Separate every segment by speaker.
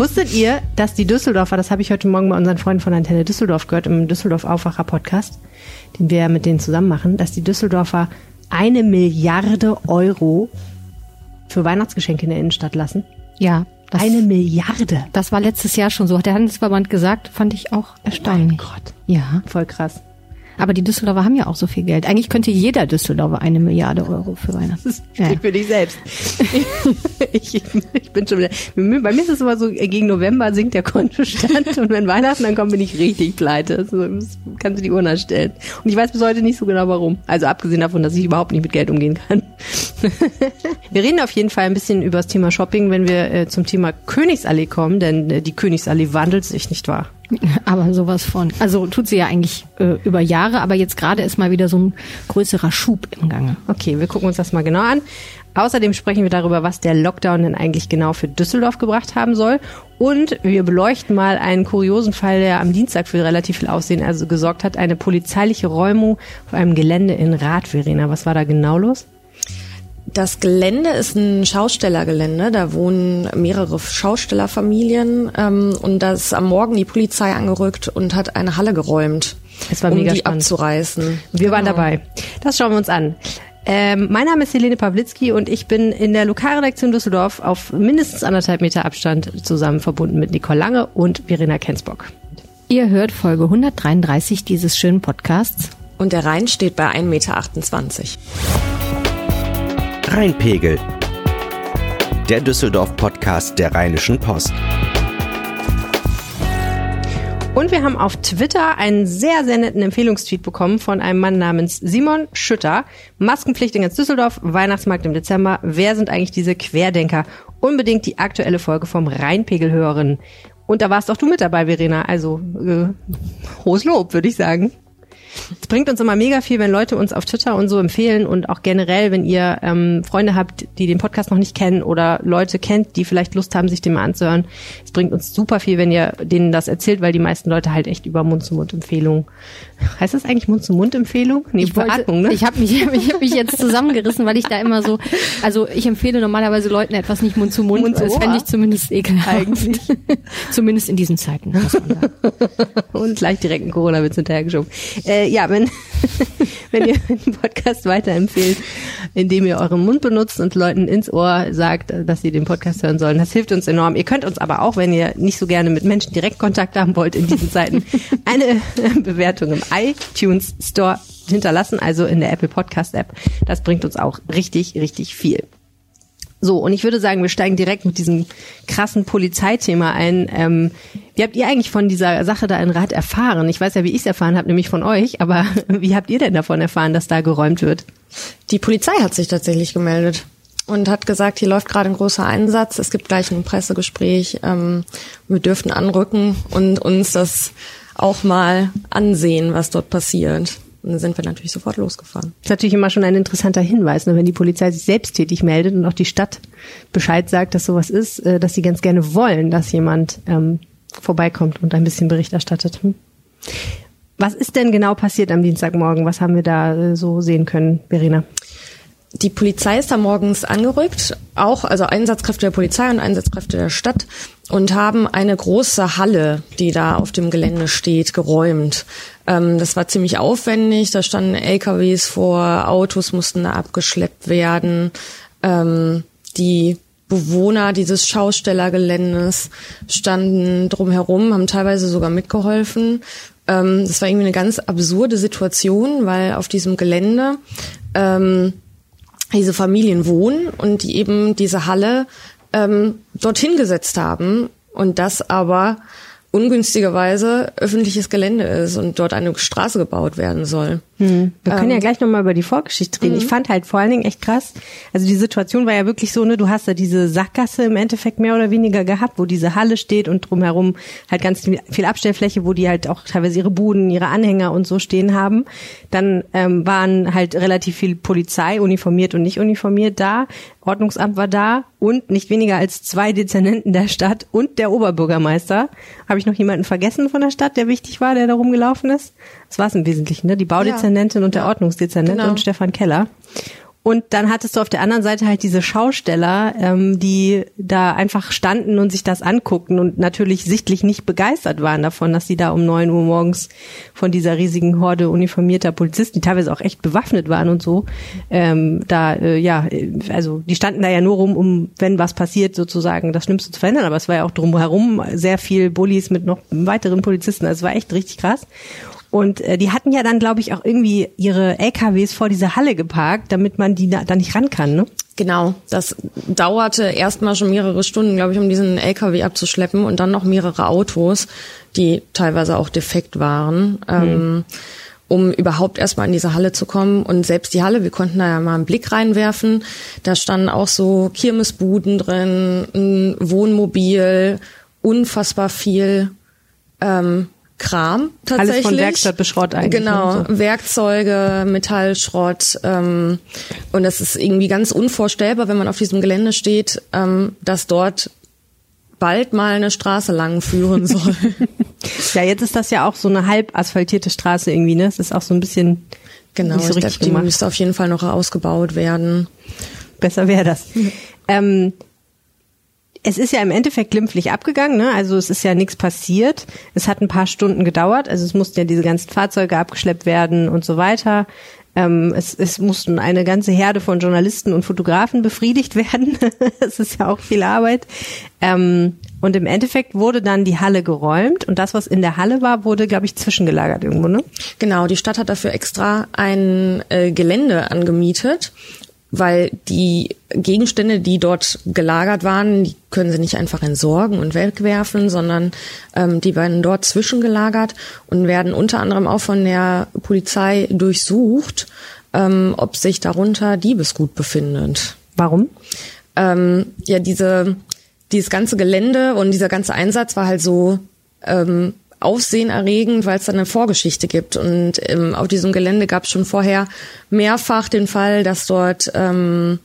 Speaker 1: Wusstet ihr, dass die Düsseldorfer, das habe ich heute Morgen bei unseren Freunden von Antenne Düsseldorf gehört, im Düsseldorf Aufwacher Podcast, den wir mit denen zusammen machen, dass die Düsseldorfer eine Milliarde Euro für Weihnachtsgeschenke in der Innenstadt lassen?
Speaker 2: Ja.
Speaker 1: Das, eine Milliarde.
Speaker 2: Das war letztes Jahr schon so, hat der Handelsverband gesagt, fand ich auch erstaunlich.
Speaker 1: Oh mein Gott.
Speaker 2: Ja.
Speaker 1: Voll krass.
Speaker 2: Aber die Düsseldorfer haben ja auch so viel Geld. Eigentlich könnte jeder Düsseldorfer eine Milliarde Euro für Weihnachten.
Speaker 1: Das ja. für dich selbst. ich, ich, bin schon wieder. Bei mir ist es immer so, gegen November sinkt der Kontostand und wenn Weihnachten dann kommt, bin ich richtig pleite. Das kannst du die Uhr erstellen. Und ich weiß bis heute nicht so genau warum. Also abgesehen davon, dass ich überhaupt nicht mit Geld umgehen kann. wir reden auf jeden Fall ein bisschen über das Thema Shopping, wenn wir äh, zum Thema Königsallee kommen, denn äh, die Königsallee wandelt sich, nicht wahr?
Speaker 2: Aber sowas von. Also tut sie ja eigentlich äh, über Jahre, aber jetzt gerade ist mal wieder so ein größerer Schub im Gange.
Speaker 1: Okay, wir gucken uns das mal genau an. Außerdem sprechen wir darüber, was der Lockdown denn eigentlich genau für Düsseldorf gebracht haben soll. Und wir beleuchten mal einen kuriosen Fall, der am Dienstag für relativ viel Aussehen also gesorgt hat. Eine polizeiliche Räumung auf einem Gelände in Rath, Verena. Was war da genau los?
Speaker 3: Das Gelände ist ein Schaustellergelände. Da wohnen mehrere Schaustellerfamilien ähm, und da ist am Morgen die Polizei angerückt und hat eine Halle geräumt,
Speaker 1: es war
Speaker 3: um
Speaker 1: mega
Speaker 3: die
Speaker 1: spannend.
Speaker 3: abzureißen.
Speaker 1: Wir genau. waren dabei. Das schauen wir uns an. Ähm, mein Name ist Helene Pawlitzki und ich bin in der Lokalredaktion Düsseldorf auf mindestens anderthalb Meter Abstand zusammen verbunden mit Nicole Lange und Verena Kensbock.
Speaker 2: Ihr hört Folge 133 dieses schönen Podcasts.
Speaker 3: Und der Rhein steht bei 1,28 Meter.
Speaker 4: Rheinpegel. Der Düsseldorf-Podcast der Rheinischen Post.
Speaker 1: Und wir haben auf Twitter einen sehr, sehr netten Empfehlungstweet bekommen von einem Mann namens Simon Schütter. Maskenpflicht in ganz Düsseldorf, Weihnachtsmarkt im Dezember. Wer sind eigentlich diese Querdenker? Unbedingt die aktuelle Folge vom Rheinpegel hören. Und da warst auch du mit dabei, Verena. Also äh, hohes Lob, würde ich sagen. Es bringt uns immer mega viel, wenn Leute uns auf Twitter und so empfehlen und auch generell, wenn ihr ähm, Freunde habt, die den Podcast noch nicht kennen oder Leute kennt, die vielleicht Lust haben, sich den mal anzuhören. Es bringt uns super viel, wenn ihr denen das erzählt, weil die meisten Leute halt echt über Mund-zu-Mund-Empfehlungen. Heißt das eigentlich Mund-zu-Mund-Empfehlung?
Speaker 2: Nee, ich Beatmung, ne? Ich habe mich, ich hab mich jetzt zusammengerissen, weil ich da immer so, also ich empfehle normalerweise Leuten etwas nicht Mund-zu-Mund. Mund, das fände ich zumindest ekelhaft. Eigentlich. zumindest in diesen Zeiten. Sagen.
Speaker 1: und gleich direkt einen Corona-Witz hinterhergeschoben. Äh, ja, wenn, wenn ihr den Podcast weiterempfehlt, indem ihr euren Mund benutzt und Leuten ins Ohr sagt, dass sie den Podcast hören sollen, das hilft uns enorm. Ihr könnt uns aber auch, wenn ihr nicht so gerne mit Menschen direkt Kontakt haben wollt in diesen Zeiten, eine Bewertung im iTunes Store hinterlassen, also in der Apple Podcast App. Das bringt uns auch richtig, richtig viel. So, und ich würde sagen, wir steigen direkt mit diesem krassen Polizeithema ein. Ähm, wie habt ihr eigentlich von dieser Sache da in Rad erfahren? Ich weiß ja, wie ich es erfahren habe, nämlich von euch, aber wie habt ihr denn davon erfahren, dass da geräumt wird?
Speaker 3: Die Polizei hat sich tatsächlich gemeldet und hat gesagt, hier läuft gerade ein großer Einsatz, es gibt gleich ein Pressegespräch, ähm, wir dürften anrücken und uns das auch mal ansehen, was dort passiert. Und dann sind wir natürlich sofort losgefahren.
Speaker 1: Das ist natürlich immer schon ein interessanter Hinweis, ne, wenn die Polizei sich selbsttätig meldet und auch die Stadt Bescheid sagt, dass sowas ist, äh, dass sie ganz gerne wollen, dass jemand ähm, vorbeikommt und ein bisschen Bericht erstattet. Hm. Was ist denn genau passiert am Dienstagmorgen? Was haben wir da äh, so sehen können, Verena?
Speaker 3: Die Polizei ist da morgens angerückt, auch also Einsatzkräfte der Polizei und Einsatzkräfte der Stadt und haben eine große Halle, die da auf dem Gelände steht, geräumt. Ähm, das war ziemlich aufwendig. Da standen LKWs vor, Autos mussten da abgeschleppt werden. Ähm, die Bewohner dieses Schaustellergeländes standen drumherum, haben teilweise sogar mitgeholfen. Ähm, das war irgendwie eine ganz absurde Situation, weil auf diesem Gelände ähm, diese Familien wohnen und die eben diese Halle ähm, dorthin gesetzt haben und das aber ungünstigerweise öffentliches Gelände ist und dort eine Straße gebaut werden soll.
Speaker 1: Hm. Wir können ähm, ja gleich nochmal über die Vorgeschichte reden. Ich mhm. fand halt vor allen Dingen echt krass. Also die Situation war ja wirklich so, ne, du hast da diese Sackgasse im Endeffekt mehr oder weniger gehabt, wo diese Halle steht und drumherum halt ganz viel Abstellfläche, wo die halt auch teilweise ihre Buden, ihre Anhänger und so stehen haben. Dann ähm, waren halt relativ viel Polizei, uniformiert und nicht uniformiert da. Ordnungsamt war da und nicht weniger als zwei Dezernenten der Stadt und der Oberbürgermeister. Habe ich noch jemanden vergessen von der Stadt, der wichtig war, der da rumgelaufen ist? Das war es im Wesentlichen, ne? Die Baudezernentin ja. und der Ordnungsdezernent genau. und Stefan Keller. Und dann hattest du auf der anderen Seite halt diese Schausteller, ähm, die da einfach standen und sich das anguckten und natürlich sichtlich nicht begeistert waren davon, dass sie da um neun Uhr morgens von dieser riesigen Horde uniformierter Polizisten, die teilweise auch echt bewaffnet waren und so, ähm, da äh, ja, also die standen da ja nur rum, um wenn was passiert sozusagen das Schlimmste zu verändern. Aber es war ja auch drumherum sehr viel Bullies mit noch weiteren Polizisten. Also es war echt richtig krass. Und äh, die hatten ja dann, glaube ich, auch irgendwie ihre LKWs vor diese Halle geparkt, damit man die da, da nicht ran kann, ne?
Speaker 3: Genau, das dauerte erstmal schon mehrere Stunden, glaube ich, um diesen LKW abzuschleppen und dann noch mehrere Autos, die teilweise auch defekt waren. Mhm. Ähm, um überhaupt erstmal in diese Halle zu kommen. Und selbst die Halle, wir konnten da ja mal einen Blick reinwerfen. Da standen auch so Kirmesbuden drin, ein Wohnmobil, unfassbar viel ähm, Kram tatsächlich.
Speaker 1: Alles von Werkstatt bis Schrott eigentlich.
Speaker 3: Genau, so. Werkzeuge, Metallschrott. Ähm, und das ist irgendwie ganz unvorstellbar, wenn man auf diesem Gelände steht, ähm, dass dort bald mal eine Straße lang führen soll.
Speaker 1: ja, jetzt ist das ja auch so eine halb asphaltierte Straße irgendwie, ne? Es ist auch so ein bisschen
Speaker 3: Genau, so ich glaube, die müsste auf jeden Fall noch ausgebaut werden.
Speaker 1: Besser wäre das. ähm, es ist ja im Endeffekt glimpflich abgegangen, ne? Also es ist ja nichts passiert. Es hat ein paar Stunden gedauert, also es mussten ja diese ganzen Fahrzeuge abgeschleppt werden und so weiter. Ähm, es, es mussten eine ganze Herde von Journalisten und Fotografen befriedigt werden. das ist ja auch viel Arbeit. Ähm, und im Endeffekt wurde dann die Halle geräumt und das, was in der Halle war, wurde, glaube ich, zwischengelagert irgendwo, ne?
Speaker 3: Genau, die Stadt hat dafür extra ein äh, Gelände angemietet weil die Gegenstände, die dort gelagert waren, die können sie nicht einfach entsorgen und wegwerfen, sondern ähm, die werden dort zwischengelagert und werden unter anderem auch von der Polizei durchsucht, ähm, ob sich darunter Diebesgut befindet.
Speaker 1: Warum?
Speaker 3: Ähm, ja, diese dieses ganze Gelände und dieser ganze Einsatz war halt so ähm, aufsehenerregend, weil es da eine Vorgeschichte gibt. Und ähm, auf diesem Gelände gab es schon vorher mehrfach den Fall, dass dort ähm,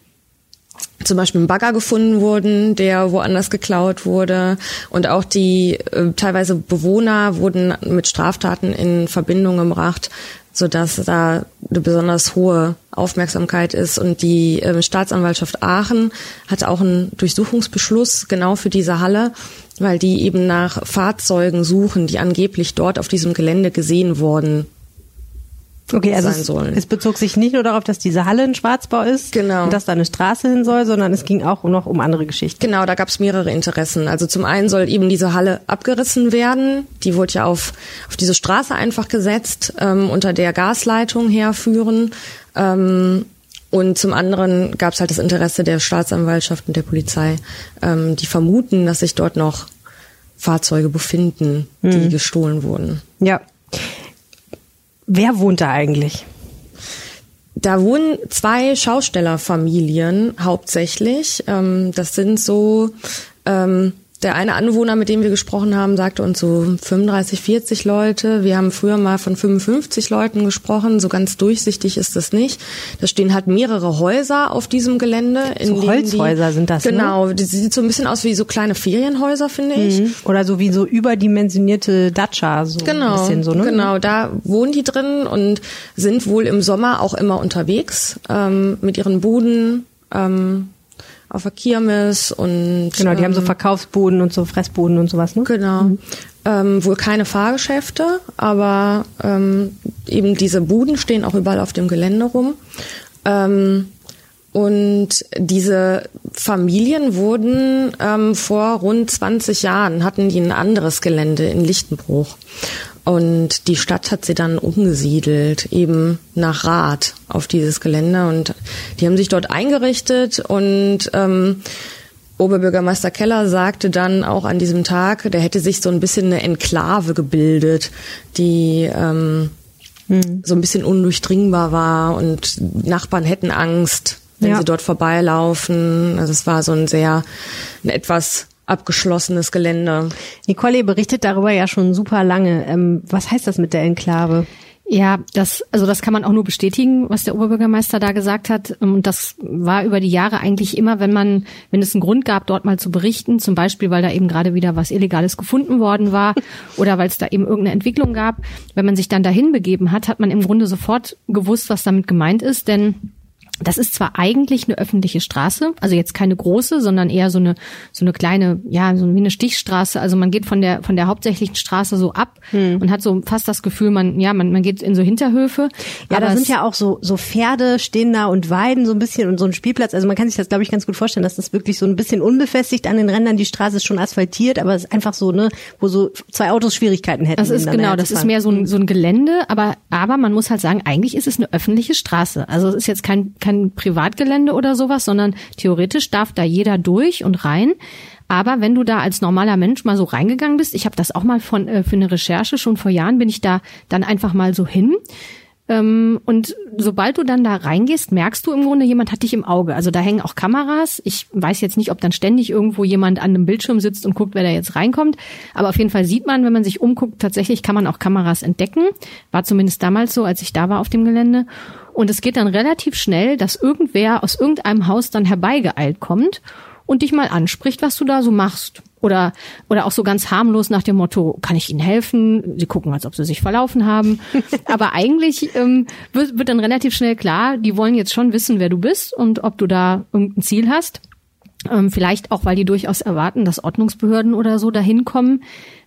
Speaker 3: zum Beispiel ein Bagger gefunden wurden, der woanders geklaut wurde. Und auch die äh, teilweise Bewohner wurden mit Straftaten in Verbindung gebracht, so dass da eine besonders hohe Aufmerksamkeit ist. Und die äh, Staatsanwaltschaft Aachen hat auch einen Durchsuchungsbeschluss genau für diese Halle, weil die eben nach Fahrzeugen suchen, die angeblich dort auf diesem Gelände gesehen worden
Speaker 1: Okay, also es, es, bezog sich nicht nur darauf, dass diese Halle ein Schwarzbau ist
Speaker 3: genau.
Speaker 1: und dass da eine Straße hin soll, sondern es ging auch noch um andere Geschichten.
Speaker 3: Genau, da gab es mehrere Interessen. Also zum einen soll eben diese Halle abgerissen werden. Die wurde ja auf, auf diese Straße einfach gesetzt, ähm, unter der Gasleitung herführen. Ähm, und zum anderen gab es halt das Interesse der Staatsanwaltschaft und der Polizei, ähm, die vermuten, dass sich dort noch Fahrzeuge befinden, die hm. gestohlen wurden.
Speaker 1: Ja. Wer wohnt da eigentlich?
Speaker 3: Da wohnen zwei Schaustellerfamilien hauptsächlich. Ähm, das sind so ähm, der eine Anwohner, mit dem wir gesprochen haben, sagte uns so 35, 40 Leute. Wir haben früher mal von 55 Leuten gesprochen. So ganz durchsichtig ist das nicht. Da stehen halt mehrere Häuser auf diesem Gelände.
Speaker 1: In so Holzhäuser
Speaker 3: die,
Speaker 1: sind das,
Speaker 3: ne? Genau, ne? die sieht so ein bisschen aus wie so kleine Ferienhäuser, finde ich. Mhm.
Speaker 1: Oder so wie so überdimensionierte Dacia. So
Speaker 3: genau, ein bisschen so, ne? genau. Da wohnen die drin und sind wohl im Sommer auch immer unterwegs ähm, mit ihren Buden. Ähm, auf der Kirmes und
Speaker 1: genau, die ähm, haben so ähm, Verkaufsboden und so Fressboden und sowas, ne?
Speaker 3: Genau. Mhm. Ähm, wohl keine Fahrgeschäfte, aber ähm, eben diese Buden stehen auch überall auf dem Gelände rum. Ähm, und diese Familien wurden ähm, vor rund 20 Jahren, hatten die ein anderes Gelände in Lichtenbruch. Und die Stadt hat sie dann umgesiedelt, eben nach Rath auf dieses Gelände. Und die haben sich dort eingerichtet und ähm, Oberbürgermeister Keller sagte dann auch an diesem Tag, der hätte sich so ein bisschen eine Enklave gebildet, die ähm, hm. so ein bisschen undurchdringbar war und Nachbarn hätten Angst, wenn ja. sie dort vorbeilaufen. Also es war so ein sehr, ein etwas abgeschlossenes Gelände.
Speaker 1: Nicole berichtet darüber ja schon super lange. Ähm, was heißt das mit der Enklave?
Speaker 2: Ja, das, also das kann man auch nur bestätigen, was der Oberbürgermeister da gesagt hat. Und das war über die Jahre eigentlich immer, wenn man, wenn es einen Grund gab, dort mal zu berichten, zum Beispiel, weil da eben gerade wieder was Illegales gefunden worden war oder weil es da eben irgendeine Entwicklung gab. Wenn man sich dann dahin begeben hat, hat man im Grunde sofort gewusst, was damit gemeint ist, denn Das ist zwar eigentlich eine öffentliche Straße, also jetzt keine große, sondern eher so eine so eine kleine, ja, so wie eine Stichstraße. Also man geht von der von der hauptsächlichen Straße so ab hm. und hat so fast das Gefühl, man ja, man, man geht in so Hinterhöfe.
Speaker 1: Ja, da sind ja auch so so Pferde stehen da und weiden so ein bisschen und so ein Spielplatz. Also man kann sich das glaube ich ganz gut vorstellen, dass das wirklich so ein bisschen unbefestigt an den Rändern. Die Straße ist schon asphaltiert, aber es ist einfach so ne, wo so zwei Autos Schwierigkeiten hätten.
Speaker 2: Das ist genau, das ist mehr so ein so ein Gelände, aber aber man muss halt sagen, eigentlich ist es eine öffentliche Straße. Also es ist jetzt kein kein Privatgelände oder sowas, sondern theoretisch darf da jeder durch und rein. Aber wenn du da als normaler Mensch mal so reingegangen bist, ich habe das auch mal von äh, für eine Recherche schon vor Jahren bin ich da dann einfach mal so hin und sobald du dann da reingehst, merkst du im Grunde, jemand hat dich im Auge. Also da hängen auch Kameras. Ich weiß jetzt nicht, ob dann ständig irgendwo jemand an einem Bildschirm sitzt und guckt, wer da jetzt reinkommt. Aber auf jeden Fall sieht man, wenn man sich umguckt, tatsächlich kann man auch Kameras entdecken. War zumindest damals so, als ich da war auf dem Gelände. Und es geht dann relativ schnell, dass irgendwer aus irgendeinem Haus dann herbeigeeilt kommt und dich mal anspricht, was du da so machst. Oder, oder auch so ganz harmlos nach dem Motto, kann ich Ihnen helfen? Sie gucken, als ob sie sich verlaufen haben. Aber eigentlich ähm, wird, wird dann relativ schnell klar, die wollen jetzt schon wissen, wer du bist und ob du da irgendein Ziel hast. Ähm, vielleicht auch, weil die durchaus erwarten, dass Ordnungsbehörden oder so dahin kommen.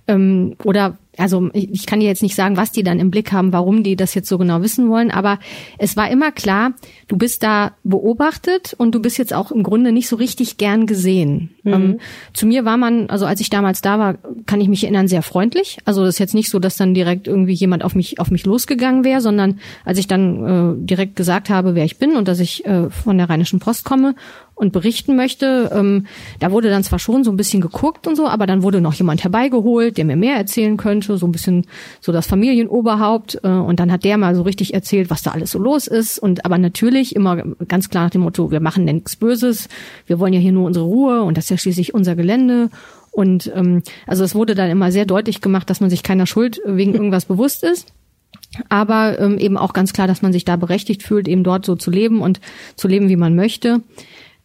Speaker 2: Ähm, oder also ich kann dir jetzt nicht sagen, was die dann im Blick haben, warum die das jetzt so genau wissen wollen, aber es war immer klar, du bist da beobachtet und du bist jetzt auch im Grunde nicht so richtig gern gesehen. Mhm. Ähm, zu mir war man, also als ich damals da war, kann ich mich erinnern, sehr freundlich. Also das ist jetzt nicht so, dass dann direkt irgendwie jemand auf mich auf mich losgegangen wäre, sondern als ich dann äh, direkt gesagt habe, wer ich bin und dass ich äh, von der Rheinischen Post komme und berichten möchte. Ähm, da wurde dann zwar schon so ein bisschen geguckt und so, aber dann wurde noch jemand herbeigeholt, der mir mehr erzählen könnte, so ein bisschen so das Familienoberhaupt. Äh, und dann hat der mal so richtig erzählt, was da alles so los ist. Und aber natürlich immer ganz klar nach dem Motto, wir machen ja nichts Böses, wir wollen ja hier nur unsere Ruhe und das ist ja schließlich unser Gelände. Und ähm, also es wurde dann immer sehr deutlich gemacht, dass man sich keiner Schuld wegen irgendwas bewusst ist aber ähm, eben auch ganz klar, dass man sich da berechtigt fühlt, eben dort so zu leben und zu leben, wie man möchte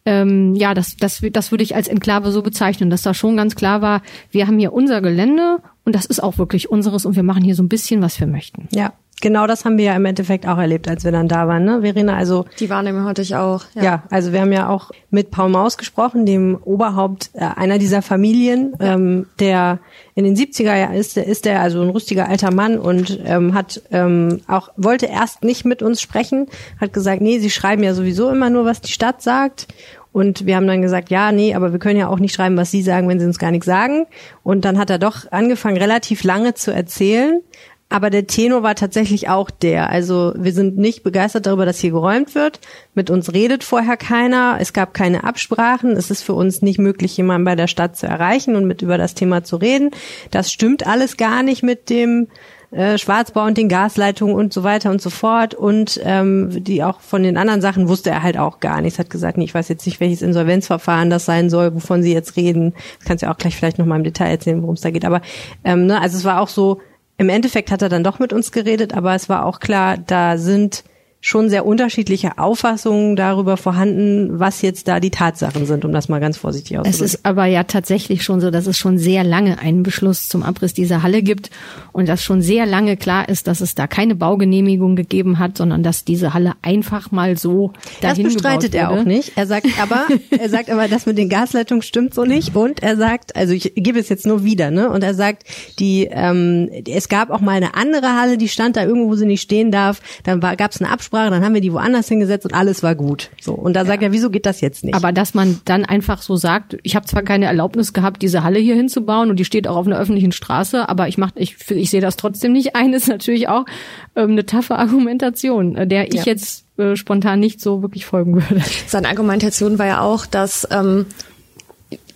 Speaker 2: ähm, ja, das, das, das würde ich als Enklave so bezeichnen, dass da schon ganz klar war, wir haben hier unser Gelände und das ist auch wirklich unseres und wir machen hier so ein bisschen, was wir möchten.
Speaker 1: Ja. Genau das haben wir ja im Endeffekt auch erlebt, als wir dann da waren, ne, Verena? Also
Speaker 3: die Wahrnehmung hatte ich auch.
Speaker 1: Ja. ja, also wir haben ja auch mit Paul Maus gesprochen, dem Oberhaupt äh, einer dieser Familien, ja. ähm, der in den 70er Jahren ist, ist der also ein rüstiger alter Mann und ähm, hat ähm, auch wollte erst nicht mit uns sprechen, hat gesagt, nee, sie schreiben ja sowieso immer nur, was die Stadt sagt und wir haben dann gesagt, ja, nee, aber wir können ja auch nicht schreiben, was Sie sagen, wenn Sie uns gar nichts sagen. Und dann hat er doch angefangen, relativ lange zu erzählen. Aber der Tenor war tatsächlich auch der. Also wir sind nicht begeistert darüber, dass hier geräumt wird. Mit uns redet vorher keiner. Es gab keine Absprachen. Es ist für uns nicht möglich, jemanden bei der Stadt zu erreichen und mit über das Thema zu reden. Das stimmt alles gar nicht mit dem äh, Schwarzbau und den Gasleitungen und so weiter und so fort. Und ähm, die auch von den anderen Sachen wusste er halt auch gar nichts. Hat gesagt, nee, ich weiß jetzt nicht, welches Insolvenzverfahren das sein soll, wovon Sie jetzt reden. Das kannst du ja auch gleich vielleicht noch mal im Detail erzählen, worum es da geht. Aber ähm, ne, also es war auch so, im Endeffekt hat er dann doch mit uns geredet, aber es war auch klar, da sind schon sehr unterschiedliche Auffassungen darüber vorhanden, was jetzt da die Tatsachen sind, um das mal ganz vorsichtig auszudrücken.
Speaker 2: Es ist aber ja tatsächlich schon so, dass es schon sehr lange einen Beschluss zum Abriss dieser Halle gibt und dass schon sehr lange klar ist, dass es da keine Baugenehmigung gegeben hat, sondern dass diese Halle einfach mal so dahin
Speaker 1: Das bestreitet er auch nicht. Er sagt aber, er sagt aber, das mit den Gasleitungen stimmt so nicht und er sagt, also ich gebe es jetzt nur wieder, ne? Und er sagt, die ähm, es gab auch mal eine andere Halle, die stand da irgendwo, wo sie nicht stehen darf. Dann gab es eine Absprache Absprache, dann haben wir die woanders hingesetzt und alles war gut. So und da sagt ja. er, wieso geht das jetzt nicht?
Speaker 2: Aber dass man dann einfach so sagt, ich habe zwar keine Erlaubnis gehabt, diese Halle hier hinzubauen und die steht auch auf einer öffentlichen Straße, aber ich mach, ich, ich sehe das trotzdem nicht ein, ist natürlich auch ähm, eine taffe Argumentation, äh, der ich ja. jetzt äh, spontan nicht so wirklich folgen würde.
Speaker 3: Seine Argumentation war ja auch, dass ähm,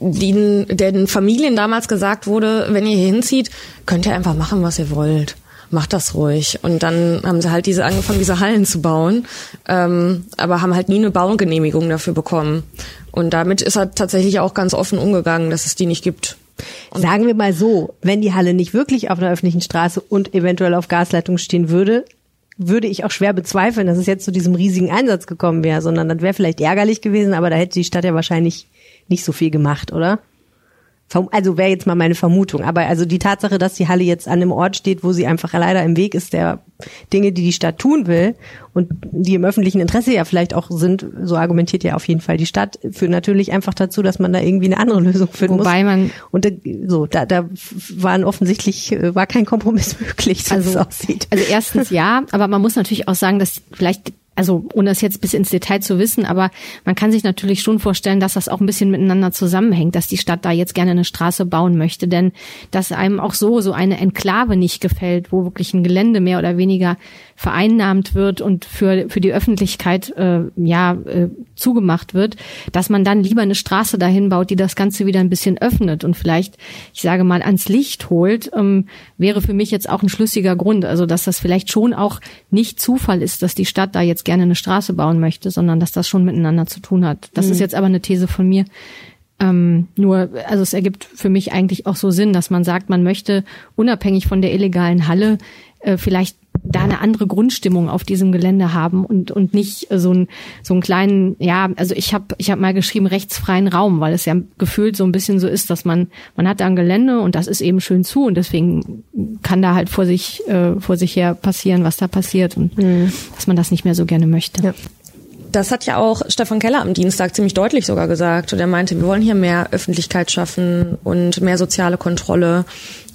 Speaker 3: den, den Familien damals gesagt wurde, wenn ihr hier hinzieht, könnt ihr einfach machen, was ihr wollt macht das ruhig. Und dann haben sie halt diese angefangen, diese Hallen zu bauen, ähm, aber haben halt nie eine Baugenehmigung dafür bekommen. Und damit ist er tatsächlich auch ganz offen umgegangen, dass es die nicht gibt.
Speaker 1: Und Sagen wir mal so, wenn die Halle nicht wirklich auf einer öffentlichen Straße und eventuell auf Gasleitung stehen würde, würde ich auch schwer bezweifeln, dass es jetzt zu diesem riesigen Einsatz gekommen wäre, sondern das wäre vielleicht ärgerlich gewesen, aber da hätte die Stadt ja wahrscheinlich nicht so viel gemacht, oder? Also wäre jetzt mal meine Vermutung. Aber also die Tatsache, dass die Halle jetzt an einem Ort steht, wo sie einfach leider im Weg ist der Dinge, die die Stadt tun will und die im öffentlichen Interesse ja vielleicht auch sind, so argumentiert ja auf jeden Fall die Stadt, führt natürlich einfach dazu, dass man da irgendwie eine andere Lösung finden
Speaker 2: Wobei
Speaker 1: muss.
Speaker 2: man
Speaker 1: und äh, so, da, da waren offensichtlich, äh, war kein Kompromiss möglich, so
Speaker 2: also,
Speaker 1: wie es aussieht.
Speaker 2: Also erstens ja, aber man muss natürlich auch sagen, dass vielleicht also ohne das jetzt bis ins Detail zu wissen, aber man kann sich natürlich schon vorstellen, dass das auch ein bisschen miteinander zusammenhängt, dass die Stadt da jetzt gerne eine Straße bauen möchte, denn dass einem auch so so eine Enklave nicht gefällt, wo wirklich ein Gelände mehr oder weniger vereinnahmt wird und für für die Öffentlichkeit äh, ja äh, zugemacht wird, dass man dann lieber eine Straße dahin baut, die das Ganze wieder ein bisschen öffnet und vielleicht, ich sage mal, ans Licht holt, ähm, wäre für mich jetzt auch ein schlüssiger Grund, also dass das vielleicht schon auch nicht Zufall ist, dass die Stadt da jetzt gerne eine Straße bauen möchte, sondern dass das schon miteinander zu tun hat. Das mhm. ist jetzt aber eine These von mir. Ähm, nur, also es ergibt für mich eigentlich auch so Sinn, dass man sagt, man möchte unabhängig von der illegalen Halle äh, vielleicht da eine andere Grundstimmung auf diesem Gelände haben und und nicht so ein so einen kleinen ja also ich habe ich habe mal geschrieben rechtsfreien Raum weil es ja gefühlt so ein bisschen so ist dass man man hat da ein Gelände und das ist eben schön zu und deswegen kann da halt vor sich äh, vor sich her passieren was da passiert und mhm. dass man das nicht mehr so gerne möchte
Speaker 3: ja. Das hat ja auch Stefan Keller am Dienstag ziemlich deutlich sogar gesagt. Und er meinte, wir wollen hier mehr Öffentlichkeit schaffen und mehr soziale Kontrolle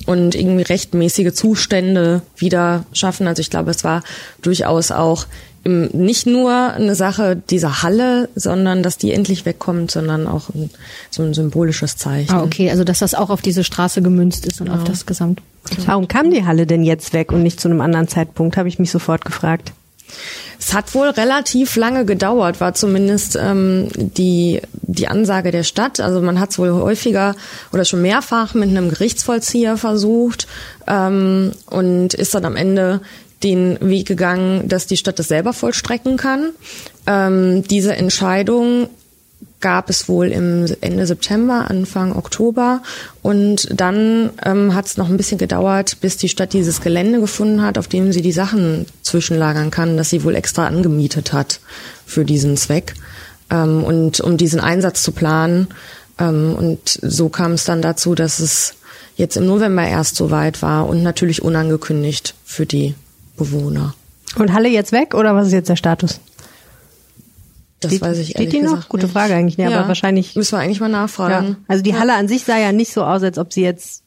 Speaker 3: und irgendwie rechtmäßige Zustände wieder schaffen. Also ich glaube, es war durchaus auch nicht nur eine Sache dieser Halle, sondern dass die endlich wegkommt, sondern auch ein, so ein symbolisches Zeichen.
Speaker 2: Ah, okay, also dass das auch auf diese Straße gemünzt ist und genau. auf das Gesamt.
Speaker 1: Warum kam die Halle denn jetzt weg und nicht zu einem anderen Zeitpunkt, habe ich mich sofort gefragt.
Speaker 3: Es hat wohl relativ lange gedauert, war zumindest ähm, die, die Ansage der Stadt. Also man hat es wohl häufiger oder schon mehrfach mit einem Gerichtsvollzieher versucht ähm, und ist dann am Ende den Weg gegangen, dass die Stadt das selber vollstrecken kann. Ähm, diese Entscheidung gab es wohl im Ende September, Anfang Oktober. Und dann ähm, hat es noch ein bisschen gedauert, bis die Stadt dieses Gelände gefunden hat, auf dem sie die Sachen zwischenlagern kann, das sie wohl extra angemietet hat für diesen Zweck. Ähm, und um diesen Einsatz zu planen. Ähm, und so kam es dann dazu, dass es jetzt im November erst so weit war und natürlich unangekündigt für die Bewohner.
Speaker 1: Und Halle jetzt weg oder was ist jetzt der Status?
Speaker 3: Das steht, weiß ich Steht die noch?
Speaker 1: Gute Frage eigentlich, ne, ja, aber wahrscheinlich.
Speaker 3: Müssen wir eigentlich mal nachfragen.
Speaker 1: Ja. Also die Halle an sich sah ja nicht so aus, als ob sie jetzt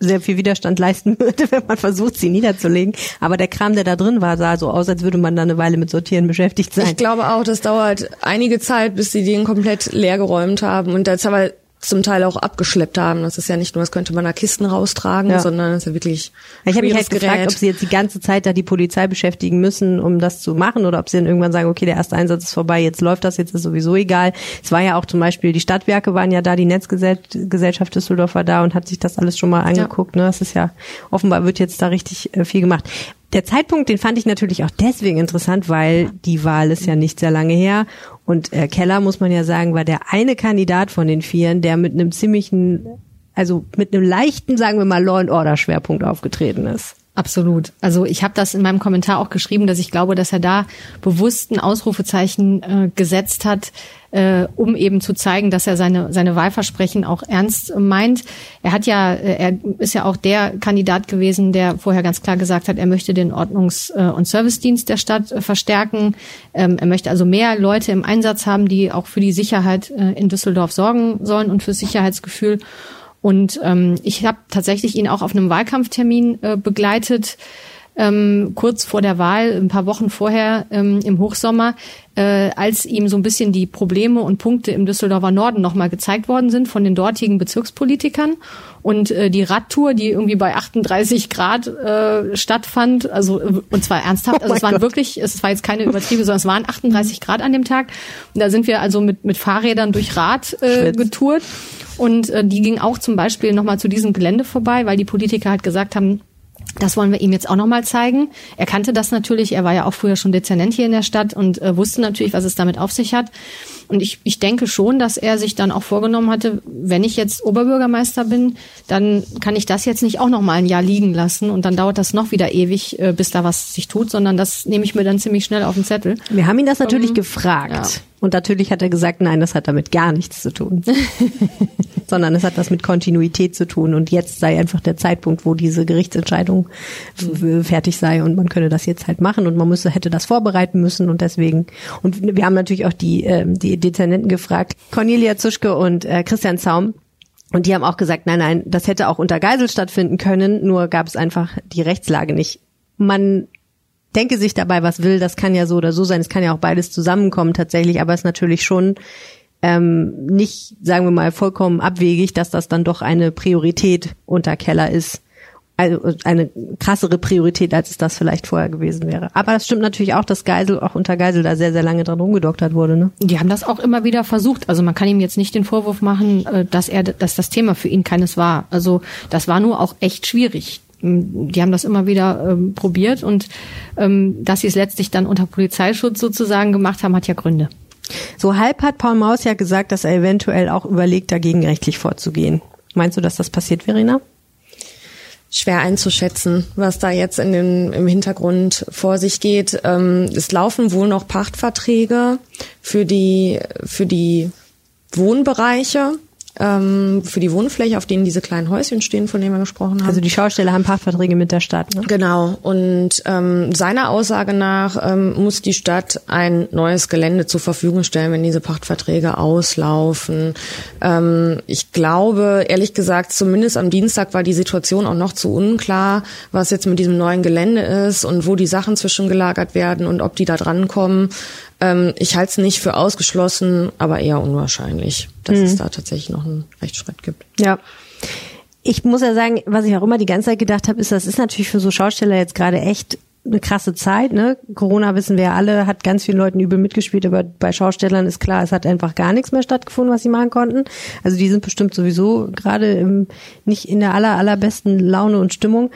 Speaker 1: sehr viel Widerstand leisten würde, wenn man versucht, sie niederzulegen. Aber der Kram, der da drin war, sah so aus, als würde man da eine Weile mit Sortieren beschäftigt sein.
Speaker 3: Ich glaube auch, das dauert einige Zeit, bis sie den komplett leergeräumt haben. Und das aber zum Teil auch abgeschleppt haben. Das ist ja nicht nur, das könnte man da Kisten raustragen, ja. sondern das ist ja wirklich.
Speaker 1: Ich habe mich halt Gerät. gefragt, ob sie jetzt die ganze Zeit da die Polizei beschäftigen müssen, um das zu machen, oder ob sie dann irgendwann sagen, okay, der erste Einsatz ist vorbei, jetzt läuft das, jetzt ist sowieso egal. Es war ja auch zum Beispiel, die Stadtwerke waren ja da, die Netzgesellschaft Düsseldorf war da und hat sich das alles schon mal angeguckt. Ja. Ne? Das ist ja, offenbar wird jetzt da richtig äh, viel gemacht. Der Zeitpunkt, den fand ich natürlich auch deswegen interessant, weil die Wahl ist ja nicht sehr lange her. Und äh, Keller, muss man ja sagen, war der eine Kandidat von den Vieren, der mit einem ziemlichen, also mit einem leichten, sagen wir mal, Law and Order Schwerpunkt aufgetreten ist.
Speaker 2: Absolut. Also ich habe das in meinem Kommentar auch geschrieben, dass ich glaube, dass er da bewusst ein Ausrufezeichen äh, gesetzt hat, äh, um eben zu zeigen, dass er seine seine Wahlversprechen auch ernst meint. Er hat ja, äh, er ist ja auch der Kandidat gewesen, der vorher ganz klar gesagt hat, er möchte den Ordnungs- äh, und Servicedienst der Stadt äh, verstärken. Ähm, er möchte also mehr Leute im Einsatz haben, die auch für die Sicherheit in Düsseldorf sorgen sollen und fürs Sicherheitsgefühl. Und ähm, ich habe tatsächlich ihn auch auf einem Wahlkampftermin äh, begleitet, ähm, kurz vor der Wahl, ein paar Wochen vorher ähm, im Hochsommer, äh, als ihm so ein bisschen die Probleme und Punkte im Düsseldorfer Norden nochmal gezeigt worden sind von den dortigen Bezirkspolitikern. Und äh, die Radtour, die irgendwie bei 38 Grad äh, stattfand, also äh, und zwar ernsthaft, also oh es waren Gott. wirklich, es war jetzt keine Übertriebe, sondern es waren 38 Grad an dem Tag. Und da sind wir also mit, mit Fahrrädern durch Rad äh, getourt. Und äh, die ging auch zum Beispiel nochmal zu diesem Gelände vorbei, weil die Politiker halt gesagt haben, das wollen wir ihm jetzt auch nochmal zeigen. Er kannte das natürlich, er war ja auch früher schon Dezernent hier in der Stadt und äh, wusste natürlich, was es damit auf sich hat. Und ich, ich denke schon, dass er sich dann auch vorgenommen hatte, wenn ich jetzt Oberbürgermeister bin, dann kann ich das jetzt nicht auch noch mal ein Jahr liegen lassen und dann dauert das noch wieder ewig, äh, bis da was sich tut, sondern das nehme ich mir dann ziemlich schnell auf den Zettel.
Speaker 1: Wir haben ihn das natürlich um, gefragt. Ja. Und natürlich hat er gesagt, nein, das hat damit gar nichts zu tun. Sondern es hat was mit Kontinuität zu tun. Und jetzt sei einfach der Zeitpunkt, wo diese Gerichtsentscheidung fertig sei und man könne das jetzt halt machen und man müsse, hätte das vorbereiten müssen und deswegen. Und wir haben natürlich auch die, äh, die Dezernenten gefragt, Cornelia Zuschke und äh, Christian Zaum. Und die haben auch gesagt, nein, nein, das hätte auch unter Geisel stattfinden können, nur gab es einfach die Rechtslage nicht. Man denke sich dabei, was will, das kann ja so oder so sein, es kann ja auch beides zusammenkommen tatsächlich, aber es ist natürlich schon ähm, nicht, sagen wir mal, vollkommen abwegig, dass das dann doch eine Priorität unter Keller ist. Also eine krassere Priorität, als es das vielleicht vorher gewesen wäre. Aber das stimmt natürlich auch, dass Geisel auch unter Geisel da sehr, sehr lange dran rumgedoktert wurde. Ne?
Speaker 2: Die haben das auch immer wieder versucht. Also man kann ihm jetzt nicht den Vorwurf machen, äh, dass er, dass das Thema für ihn keines war. Also das war nur auch echt schwierig die haben das immer wieder ähm, probiert und ähm, dass sie es letztlich dann unter Polizeischutz sozusagen gemacht haben, hat ja Gründe.
Speaker 1: So halb hat Paul Maus ja gesagt, dass er eventuell auch überlegt, dagegen rechtlich vorzugehen. Meinst du, dass das passiert, Verena?
Speaker 3: Schwer einzuschätzen, was da jetzt in den, im Hintergrund vor sich geht. Ähm, es laufen wohl noch Pachtverträge für die, für die Wohnbereiche ähm, für die Wohnfläche, auf denen diese kleinen Häuschen stehen, von denen wir gesprochen haben.
Speaker 1: Also die Schausteller haben Pachtverträge mit der Stadt. Ne?
Speaker 3: Genau. Und ähm, seiner Aussage nach ähm, muss die Stadt ein neues Gelände zur Verfügung stellen, wenn diese Pachtverträge auslaufen. Ähm, ich glaube, ehrlich gesagt, zumindest am Dienstag war die Situation auch noch zu unklar, was jetzt mit diesem neuen Gelände ist und wo die Sachen zwischengelagert werden und ob die da drankommen. Ähm, ich halte es nicht für ausgeschlossen, aber eher unwahrscheinlich, dass mhm. es da tatsächlich noch einen Rechtsschritt gibt.
Speaker 1: Ja. Ich muss ja sagen, was ich auch immer die ganze Zeit gedacht habe, ist, das ist natürlich für so Schausteller jetzt gerade echt eine krasse Zeit, ne? Corona wissen wir ja alle, hat ganz vielen Leuten übel mitgespielt, aber bei Schaustellern ist klar, es hat einfach gar nichts mehr stattgefunden, was sie machen konnten. Also die sind bestimmt sowieso gerade im, nicht in der aller, allerbesten Laune und Stimmung.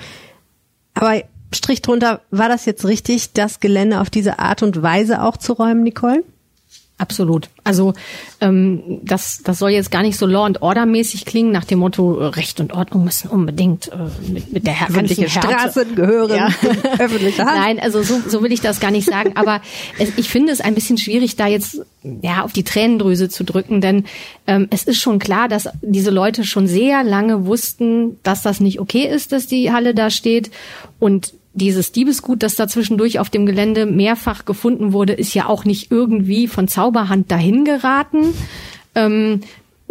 Speaker 1: Aber Strich drunter, war das jetzt richtig, das Gelände auf diese Art und Weise auch zu räumen, Nicole?
Speaker 2: Absolut. Also ähm, das, das soll jetzt gar nicht so Law and Order mäßig klingen, nach dem Motto äh, Recht und Ordnung müssen unbedingt äh, mit, mit der Her
Speaker 1: öffentliche Straßen gehören, ja. öffentliche Hand.
Speaker 2: Nein, also so, so will ich das gar nicht sagen. Aber es, ich finde es ein bisschen schwierig, da jetzt ja auf die Tränendrüse zu drücken, denn ähm, es ist schon klar, dass diese Leute schon sehr lange wussten, dass das nicht okay ist, dass die Halle da steht und dieses Diebesgut, das da zwischendurch auf dem Gelände mehrfach gefunden wurde, ist ja auch nicht irgendwie von Zauberhand dahin geraten. Ähm,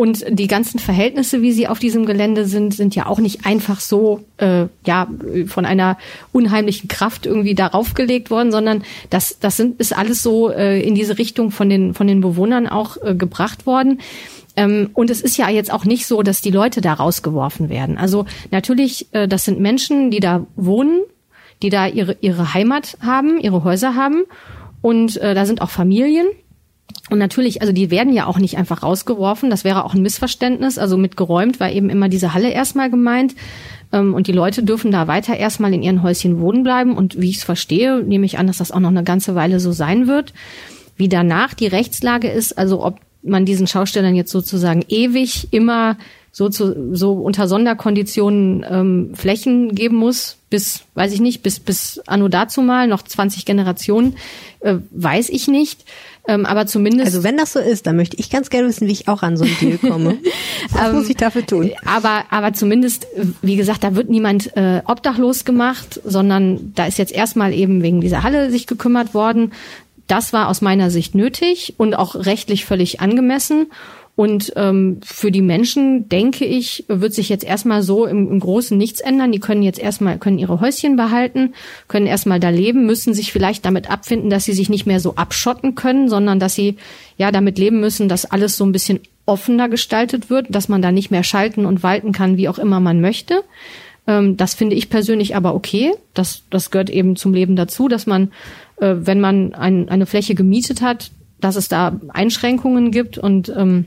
Speaker 2: und die ganzen Verhältnisse, wie sie auf diesem Gelände sind, sind ja auch nicht einfach so äh, ja von einer unheimlichen Kraft irgendwie darauf gelegt worden, sondern das das sind ist alles so äh, in diese Richtung von den von den Bewohnern auch äh, gebracht worden. Ähm, und es ist ja jetzt auch nicht so, dass die Leute da rausgeworfen werden. Also natürlich, äh, das sind Menschen, die da wohnen die da ihre, ihre Heimat haben, ihre Häuser haben. Und äh, da sind auch Familien. Und natürlich, also die werden ja auch nicht einfach rausgeworfen. Das wäre auch ein Missverständnis. Also mit geräumt war eben immer diese Halle erstmal gemeint. Ähm, und die Leute dürfen da weiter erstmal in ihren Häuschen wohnen bleiben. Und wie ich es verstehe, nehme ich an, dass das auch noch eine ganze Weile so sein wird. Wie danach die Rechtslage ist, also ob man diesen Schaustellern jetzt sozusagen ewig immer so, zu, so unter Sonderkonditionen ähm, Flächen geben muss, bis, weiß ich nicht, bis, bis anno dazu mal, noch 20 Generationen, äh, weiß ich nicht. Ähm, aber zumindest.
Speaker 1: Also wenn das so ist, dann möchte ich ganz gerne wissen, wie ich auch an so ein Deal komme. Was ähm, muss ich dafür tun?
Speaker 2: Aber, aber zumindest, wie gesagt, da wird niemand äh, obdachlos gemacht, sondern da ist jetzt erstmal eben wegen dieser Halle sich gekümmert worden. Das war aus meiner Sicht nötig und auch rechtlich völlig angemessen. Und ähm, für die Menschen, denke ich, wird sich jetzt erstmal so im, im Großen nichts ändern. Die können jetzt erstmal, können ihre Häuschen behalten, können erstmal da leben, müssen sich vielleicht damit abfinden, dass sie sich nicht mehr so abschotten können, sondern dass sie ja damit leben müssen, dass alles so ein bisschen offener gestaltet wird, dass man da nicht mehr schalten und walten kann, wie auch immer man möchte. Ähm, das finde ich persönlich aber okay. Das, das gehört eben zum Leben dazu, dass man, äh, wenn man ein, eine Fläche gemietet hat, dass es da Einschränkungen gibt und ähm,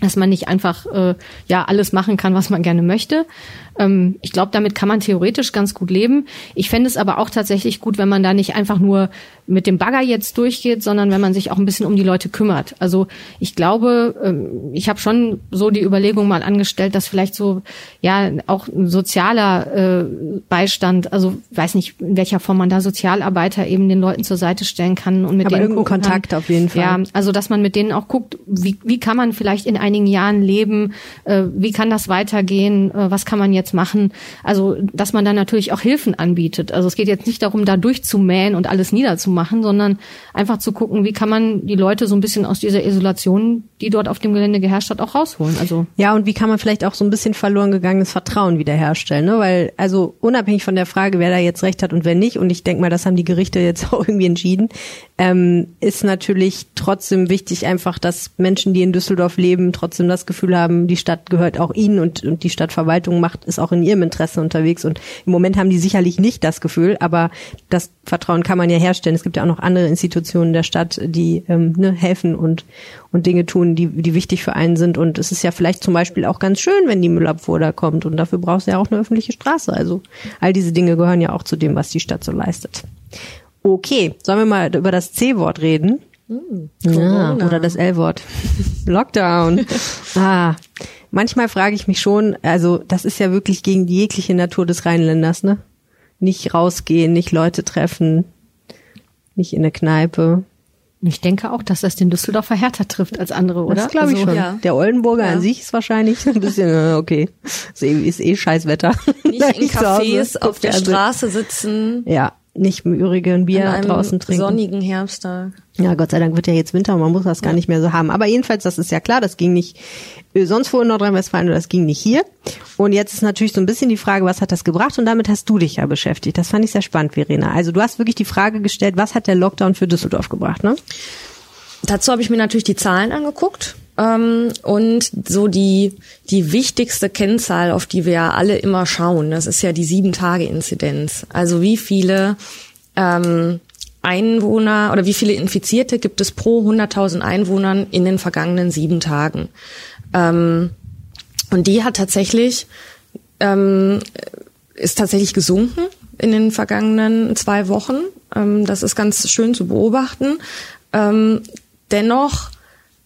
Speaker 2: dass man nicht einfach äh, ja alles machen kann, was man gerne möchte. Ähm, ich glaube, damit kann man theoretisch ganz gut leben. Ich fände es aber auch tatsächlich gut, wenn man da nicht einfach nur mit dem Bagger jetzt durchgeht, sondern wenn man sich auch ein bisschen um die Leute kümmert. Also ich glaube, ähm, ich habe schon so die Überlegung mal angestellt, dass vielleicht so ja auch ein sozialer äh, Beistand, also weiß nicht, in welcher Form man da Sozialarbeiter eben den Leuten zur Seite stellen kann und mit
Speaker 1: Aber
Speaker 2: denen
Speaker 1: irgendeinen Kontakt
Speaker 2: kann.
Speaker 1: auf jeden Fall.
Speaker 2: Ja, also dass man mit denen auch guckt, wie, wie kann man vielleicht in einigen Jahren leben, äh, wie kann das weitergehen, äh, was kann man jetzt machen. Also dass man dann natürlich auch Hilfen anbietet. Also es geht jetzt nicht darum, da durchzumähen und alles niederzumachen, sondern einfach zu gucken, wie kann man die Leute so ein bisschen aus dieser Isolation, die dort auf dem Gelände geherrscht hat, auch rausholen. Also
Speaker 1: Ja, und wie kann man vielleicht auch so ein bisschen verloren gegangenes Vertrauen wiederherstellen, ne? Weil, also unabhängig von der Frage, wer da jetzt recht hat und wer nicht, und ich denke mal, das haben die Gerichte jetzt auch irgendwie entschieden, ähm, ist natürlich trotzdem wichtig einfach, dass Menschen, die in Düsseldorf leben, trotzdem das Gefühl haben, die Stadt gehört auch ihnen und, und die Stadtverwaltung macht, ist auch in ihrem Interesse unterwegs. Und im Moment haben die sicherlich nicht das Gefühl, aber das Vertrauen kann man ja herstellen. Es gibt ja auch noch andere Institutionen der Stadt, die ähm, ne, helfen und, und Dinge tun, die, die wichtig für einen sind. Und es ist ja vielleicht zum Beispiel auch ganz schön, wenn die Müllabfuhr da kommt. Und dafür brauchst du ja auch eine öffentliche Straße. Also all diese Dinge gehören ja auch zu dem, was die Stadt so leistet. Okay, sollen wir mal über das C-Wort reden? ja,
Speaker 3: Corona.
Speaker 1: oder das L-Wort. Lockdown. ah, manchmal frage ich mich schon, also das ist ja wirklich gegen die jegliche Natur des Rheinländers, ne? Nicht rausgehen, nicht Leute treffen, nicht in der Kneipe.
Speaker 2: ich denke auch, dass das den Düsseldorfer härter trifft als andere, oder?
Speaker 1: Das glaube ich
Speaker 2: also,
Speaker 1: schon.
Speaker 3: ja.
Speaker 1: Der Oldenburger
Speaker 3: Ja.
Speaker 1: an sich ist wahrscheinlich ein bisschen, äh, okay, ist eh, ist eh scheiß Wetter.
Speaker 3: Nicht in Cafés auf der. Straße sitzen.
Speaker 1: Ja, nicht im Übrigen Bier draußen trinken.
Speaker 3: sonnigen Herbsttag.
Speaker 1: Ja, Gott sei Dank wird ja jetzt Winter und man muss das gar nicht mehr so haben. Aber jedenfalls, das ist ja klar, das ging nicht äh, sonst wo in Nordrhein-Westfalen oder das ging nicht hier. Und jetzt ist natürlich so ein bisschen die Frage, was hat das gebracht? Und damit hast du dich ja beschäftigt. Das fand ich sehr spannend, Verena. Also du hast wirklich die Frage gestellt, was hat der Lockdown für Düsseldorf gebracht, ne?
Speaker 3: Dazu habe ich mir natürlich die Zahlen angeguckt und so die die wichtigste Kennzahl, auf die wir ja alle immer schauen, das ist ja die sieben Tage Inzidenz. Also wie viele ähm, Einwohner oder wie viele Infizierte gibt es pro 100.000 Einwohnern in den vergangenen sieben Tagen? Ähm, und die hat tatsächlich ähm, ist tatsächlich gesunken in den vergangenen zwei Wochen. Ähm, das ist ganz schön zu beobachten. Ähm, dennoch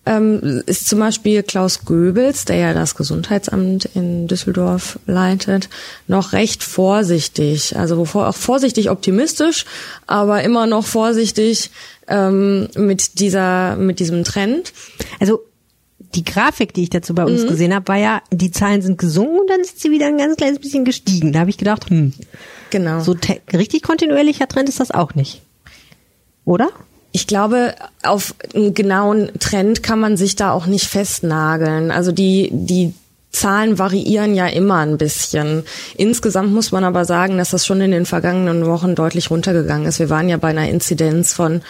Speaker 3: ähm, ist zum Beispiel Klaus Goebbels, der ja das Gesundheitsamt in Düsseldorf leitet, noch recht vorsichtig. Also auch vorsichtig optimistisch, aber immer noch vorsichtig ähm, mit dieser mit diesem Trend.
Speaker 1: Also die Grafik, die ich dazu bei
Speaker 3: Mhm.
Speaker 1: uns gesehen habe, war ja, die Zahlen sind gesunken und dann sind sie wieder ein ganz kleines bisschen gestiegen. Da habe ich gedacht, hm,
Speaker 3: Genau.
Speaker 1: so richtig kontinuierlicher Trend ist das auch nicht. Oder?
Speaker 3: Ich glaube, auf einen genauen Trend kann man sich da auch nicht festnageln. Also die, die Zahlen variieren ja immer ein bisschen. Insgesamt muss man aber sagen, dass das schon in den vergangenen Wochen deutlich runtergegangen ist. Wir waren ja bei einer Inzidenz von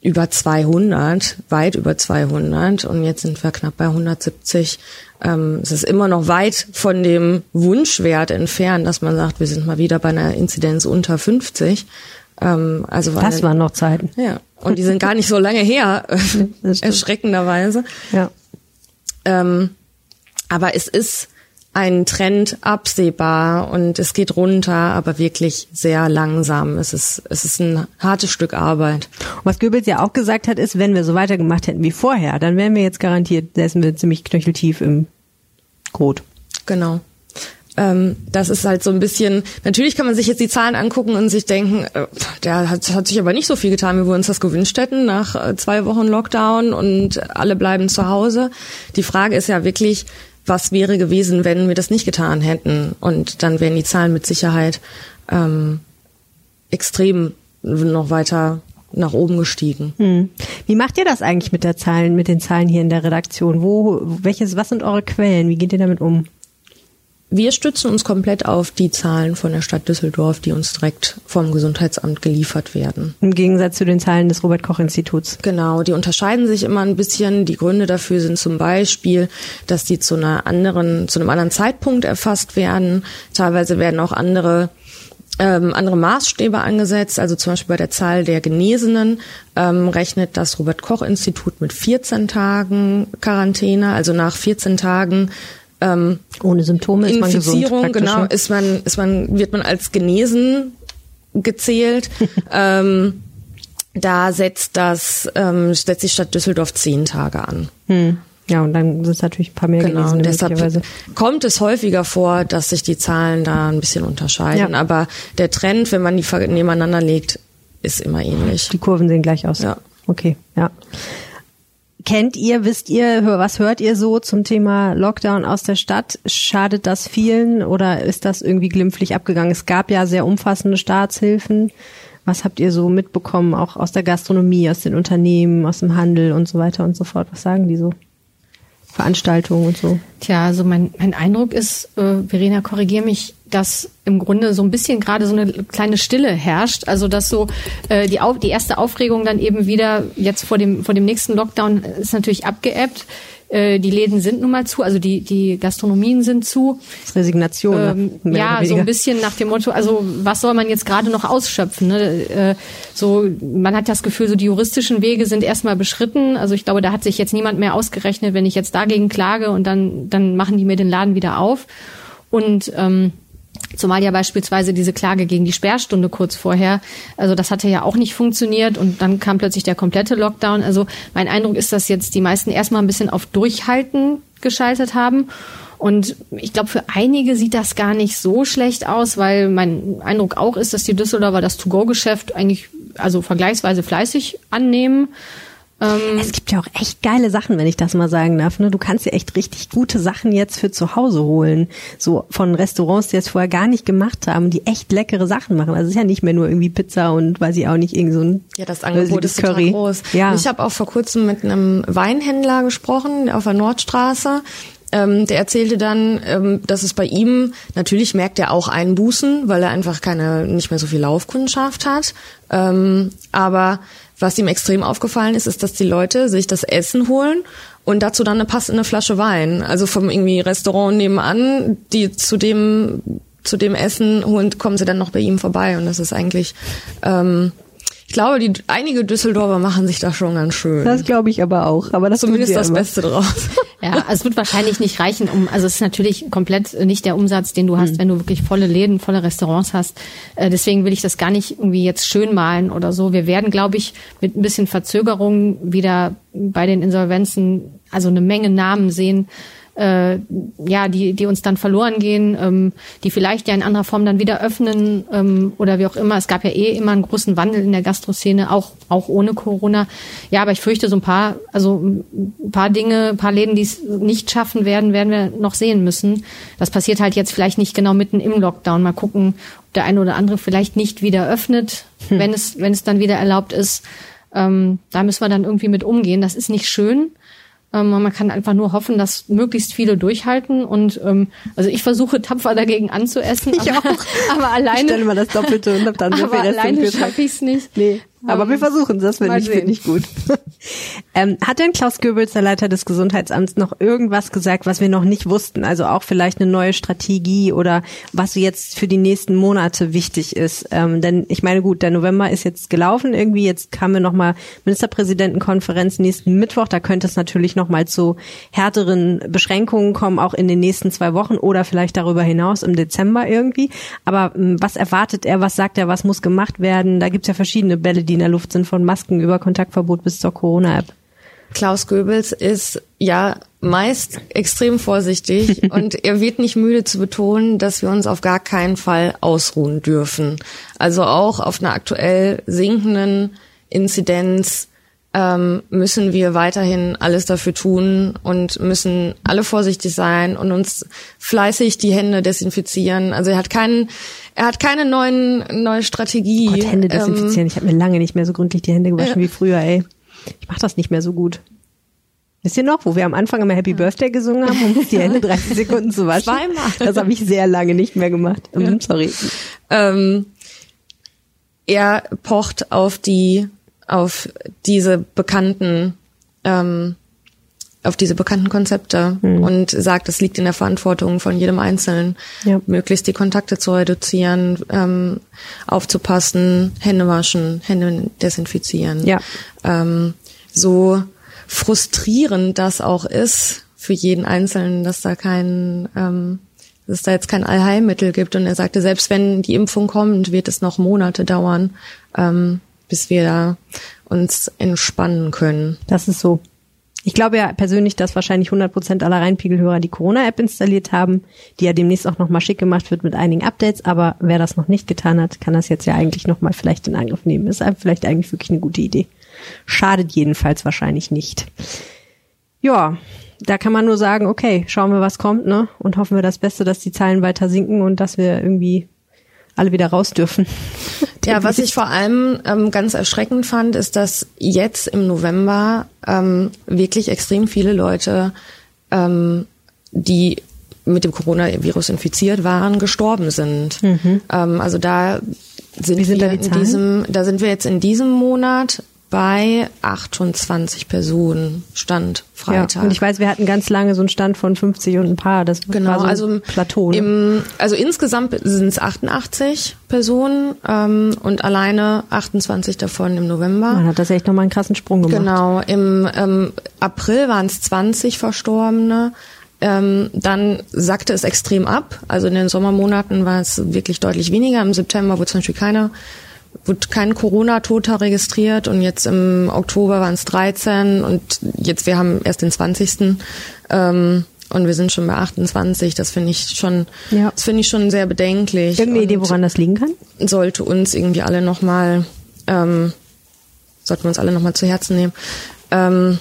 Speaker 3: über 200, weit über 200 und jetzt sind wir knapp bei 170. Ähm, es ist immer noch weit von dem Wunschwert entfernt, dass man sagt, wir sind mal wieder bei einer Inzidenz unter 50. Ähm, also
Speaker 1: Das
Speaker 3: eine-
Speaker 1: waren noch Zeiten.
Speaker 3: ja, und die sind gar nicht so lange her, erschreckenderweise.
Speaker 1: Ja.
Speaker 3: Ähm, aber es ist ein Trend absehbar und es geht runter, aber wirklich sehr langsam. Es ist, es ist ein hartes Stück Arbeit.
Speaker 1: Und was Goebbels ja auch gesagt hat, ist, wenn wir so weitergemacht hätten wie vorher, dann wären wir jetzt garantiert, säßen wir ziemlich knöcheltief im Kot.
Speaker 3: Genau. Ähm, das ist halt so ein bisschen, natürlich kann man sich jetzt die Zahlen angucken und sich denken, äh, der hat, hat sich aber nicht so viel getan, wie wir uns das gewünscht hätten nach äh, zwei Wochen Lockdown und alle bleiben zu Hause. Die Frage ist ja wirklich, was wäre gewesen, wenn wir das nicht getan hätten? Und dann wären die Zahlen mit Sicherheit ähm, extrem noch weiter nach oben gestiegen.
Speaker 1: Hm. Wie macht ihr das eigentlich mit der Zahlen, mit den Zahlen hier in der Redaktion? Wo, welches, was sind eure Quellen? Wie geht ihr damit um?
Speaker 3: Wir stützen uns komplett auf die Zahlen von der Stadt Düsseldorf, die uns direkt vom Gesundheitsamt geliefert werden.
Speaker 1: Im Gegensatz zu den Zahlen des Robert-Koch-Instituts.
Speaker 3: Genau, die unterscheiden sich immer ein bisschen. Die Gründe dafür sind zum Beispiel, dass die zu einer anderen, zu einem anderen Zeitpunkt erfasst werden. Teilweise werden auch andere ähm, andere Maßstäbe angesetzt. Also zum Beispiel bei der Zahl der Genesenen ähm, rechnet das Robert Koch Institut mit 14 Tagen Quarantäne. Also nach 14 Tagen ähm,
Speaker 1: ohne Symptome ist man gesund.
Speaker 3: genau,
Speaker 1: ne?
Speaker 3: ist man, ist man, wird man als genesen gezählt. ähm, da setzt das, ähm, setzt die Stadt Düsseldorf zehn Tage an.
Speaker 1: Hm. Ja, und dann sind es natürlich ein paar mehr
Speaker 3: Genau,
Speaker 1: Genesene
Speaker 3: deshalb kommt es häufiger vor, dass sich die Zahlen da ein bisschen unterscheiden.
Speaker 1: Ja.
Speaker 3: Aber der Trend, wenn man die nebeneinander legt, ist immer ähnlich.
Speaker 1: Die Kurven sehen gleich aus.
Speaker 3: Ja.
Speaker 1: Okay, ja. Kennt ihr, wisst ihr, was hört ihr so zum Thema Lockdown aus der Stadt? Schadet das vielen oder ist das irgendwie glimpflich abgegangen? Es gab ja sehr umfassende Staatshilfen. Was habt ihr so mitbekommen, auch aus der Gastronomie, aus den Unternehmen, aus dem Handel und so weiter und so fort? Was sagen die so? Veranstaltungen und so.
Speaker 2: Tja, also mein, mein Eindruck ist, äh, Verena, korrigier mich, dass im Grunde so ein bisschen gerade so eine kleine Stille herrscht. Also dass so äh, die, Auf, die erste Aufregung dann eben wieder jetzt vor dem, vor dem nächsten Lockdown ist natürlich abgeebbt. Äh, die Läden sind nun mal zu, also die, die Gastronomien sind zu.
Speaker 1: Das ist Resignation. ne?
Speaker 2: Ähm,
Speaker 1: mehr
Speaker 2: ja, so ein bisschen nach dem Motto, also was soll man jetzt gerade noch ausschöpfen? Ne? Äh, so, man hat das Gefühl, so die juristischen Wege sind erstmal beschritten. Also ich glaube, da hat sich jetzt niemand mehr ausgerechnet, wenn ich jetzt dagegen klage und dann, dann machen die mir den Laden wieder auf. Und ähm, Zumal ja beispielsweise diese Klage gegen die Sperrstunde kurz vorher, also das hatte ja auch nicht funktioniert und dann kam plötzlich der komplette Lockdown. Also mein Eindruck ist, dass jetzt die meisten erstmal ein bisschen auf Durchhalten geschaltet haben. Und ich glaube, für einige sieht das gar nicht so schlecht aus, weil mein Eindruck auch ist, dass die Düsseldorfer das To-Go-Geschäft eigentlich also vergleichsweise fleißig annehmen. Ähm,
Speaker 1: Es gibt ja auch echt geile Sachen, wenn ich das mal sagen darf. Ne? Du kannst ja echt richtig gute Sachen jetzt für zu Hause holen. So von Restaurants, die das vorher gar nicht gemacht haben, die echt leckere Sachen machen. Also es ist ja nicht mehr nur irgendwie Pizza und weiß ich auch nicht, irgend so ein
Speaker 3: Ja, das Angebot ist total groß.
Speaker 1: Ja.
Speaker 3: Ich habe auch vor kurzem mit einem Weinhändler gesprochen auf der Nordstraße. Ähm, der erzählte dann, ähm, dass es bei ihm natürlich merkt er auch Einbußen, weil er einfach keine nicht mehr so viel Laufkundschaft hat. Ähm, aber was ihm extrem aufgefallen ist, ist, dass die Leute sich das Essen holen und dazu dann eine passende Flasche Wein. Also vom irgendwie Restaurant nebenan, die zu dem zu dem Essen holen, kommen sie dann noch bei ihm vorbei und das ist eigentlich ähm, ich glaube, die einige Düsseldorfer machen sich da schon ganz schön.
Speaker 1: Das glaube ich aber auch. Aber das
Speaker 3: Zumindest das
Speaker 1: immer.
Speaker 3: Beste draus.
Speaker 2: Ja, es wird wahrscheinlich nicht reichen, um, also es ist natürlich komplett nicht der Umsatz, den du hast,
Speaker 1: Hm.
Speaker 2: wenn du wirklich volle Läden, volle Restaurants hast. Äh, deswegen will ich das gar nicht irgendwie jetzt schön malen oder so. Wir werden, glaube ich, mit ein bisschen Verzögerung wieder bei den Insolvenzen, also eine Menge Namen sehen, äh, ja, die, die uns dann verloren gehen, ähm, die vielleicht ja in anderer Form dann wieder öffnen ähm, oder wie auch immer. Es gab ja eh immer einen großen Wandel in der Gastroszene, auch, auch ohne Corona. Ja, aber ich fürchte, so ein paar, also ein paar Dinge, ein paar Läden, die es nicht schaffen werden, werden wir noch sehen müssen. Das passiert halt jetzt vielleicht nicht genau mitten im Lockdown. Mal gucken, ob der eine oder andere vielleicht nicht wieder öffnet, wenn es, wenn es dann wieder erlaubt ist. Ähm, da müssen wir dann irgendwie mit umgehen. Das ist nicht schön. Ähm, man kann einfach nur hoffen, dass möglichst viele durchhalten und ähm, also ich versuche tapfer dagegen anzuessen,
Speaker 1: Ich
Speaker 2: aber,
Speaker 1: auch.
Speaker 2: aber
Speaker 1: Ich
Speaker 2: alleine,
Speaker 1: stelle mal das Doppelte und hab dann sehr viel
Speaker 2: aber alleine schaffe ich es nicht.
Speaker 1: Nee, aber wir versuchen das, finde
Speaker 2: mal
Speaker 1: ich, finde ich gut. ähm, hat denn Klaus Goebbels, der Leiter des Gesundheitsamts, noch irgendwas gesagt, was wir noch nicht wussten? Also auch vielleicht eine neue Strategie oder was jetzt für die nächsten Monate wichtig ist? Ähm, denn ich meine, gut, der November ist jetzt gelaufen irgendwie. Jetzt haben wir nochmal Ministerpräsidentenkonferenz nächsten Mittwoch. Da könnte es natürlich nochmal zu härteren Beschränkungen kommen, auch in den nächsten zwei Wochen oder vielleicht darüber hinaus im Dezember irgendwie. Aber ähm, was erwartet er? Was sagt er? Was muss gemacht werden? Da gibt's ja verschiedene Bälle, die in der Luft sind, von Masken über Kontaktverbot bis zur Corona-App.
Speaker 3: Klaus Goebbels ist ja meist extrem vorsichtig und er wird nicht müde zu betonen, dass wir uns auf gar keinen Fall ausruhen dürfen. Also auch auf einer aktuell sinkenden Inzidenz ähm, müssen wir weiterhin alles dafür tun und müssen alle vorsichtig sein und uns fleißig die Hände desinfizieren. Also er hat keinen, er hat keine neuen neue Strategie.
Speaker 1: Gott, Hände
Speaker 3: Ähm,
Speaker 1: desinfizieren. ich habe mir lange nicht mehr so gründlich die Hände gewaschen wie früher, ey. Ich mache das nicht mehr so gut. Wisst ihr noch, wo wir am Anfang immer Happy Birthday gesungen haben, um die Hände 30 Sekunden zu waschen?
Speaker 3: Zweimal.
Speaker 1: Das habe ich sehr lange nicht mehr gemacht. Ähm, Sorry.
Speaker 3: ähm, er pocht auf die auf diese bekannten ähm, auf diese bekannten Konzepte
Speaker 1: Hm.
Speaker 3: und sagt, es liegt in der Verantwortung von jedem Einzelnen,
Speaker 1: Ja.
Speaker 3: möglichst die Kontakte zu reduzieren, ähm, aufzupassen, Hände waschen, Hände desinfizieren.
Speaker 1: Ja.
Speaker 3: Ähm, so frustrierend das auch ist für jeden Einzelnen, dass da kein, ähm, dass es da jetzt kein Allheilmittel gibt. Und er sagte, selbst wenn die Impfung kommt, wird es noch Monate dauern, ähm, bis wir da uns entspannen können.
Speaker 1: Das ist so. Ich glaube ja persönlich, dass wahrscheinlich 100 Prozent aller Rheinpegelhörer die Corona-App installiert haben, die ja demnächst auch nochmal schick gemacht wird mit einigen Updates. Aber wer das noch nicht getan hat, kann das jetzt ja eigentlich nochmal vielleicht in Angriff nehmen. Ist vielleicht eigentlich wirklich eine gute Idee. Schadet jedenfalls wahrscheinlich nicht. Ja, da kann man nur sagen, okay, schauen wir, was kommt, ne? Und hoffen wir das Beste, dass die Zahlen weiter sinken und dass wir irgendwie alle wieder raus dürfen.
Speaker 3: Ja, was ich vor allem ähm, ganz erschreckend fand, ist, dass jetzt im November ähm, wirklich extrem viele Leute, ähm, die mit dem Coronavirus infiziert waren, gestorben sind. Ähm, also da sind,
Speaker 1: Mhm. Sind
Speaker 3: wir in diesem, da sind wir jetzt in diesem Monat bei 28 Personen Stand Freitag.
Speaker 1: Ja, und ich weiß, wir hatten ganz lange so einen Stand von 50 und ein paar. Das
Speaker 3: Genau,
Speaker 1: war so ein
Speaker 3: also
Speaker 1: Plateau. Ne?
Speaker 3: Im, also insgesamt sind es 88 Personen ähm, und alleine 28 davon im November.
Speaker 1: Man hat das echt nochmal einen krassen Sprung gemacht.
Speaker 3: Genau, im ähm, April waren es 20 Verstorbene. Ähm, dann sackte es extrem ab. Also in den Sommermonaten war es wirklich deutlich weniger. Im September wurde zum Beispiel keiner, wurde kein Corona-Toter registriert und jetzt im Oktober waren es 13 und jetzt wir haben erst den 20. Ähm, und wir sind schon bei 28. Das finde ich schon,
Speaker 1: Ja.
Speaker 3: das finde ich schon sehr bedenklich.
Speaker 1: Irgendeine Idee, woran das liegen kann?
Speaker 3: sollte uns irgendwie alle nochmal, ähm, sollten wir uns alle nochmal zu Herzen nehmen. Ähm,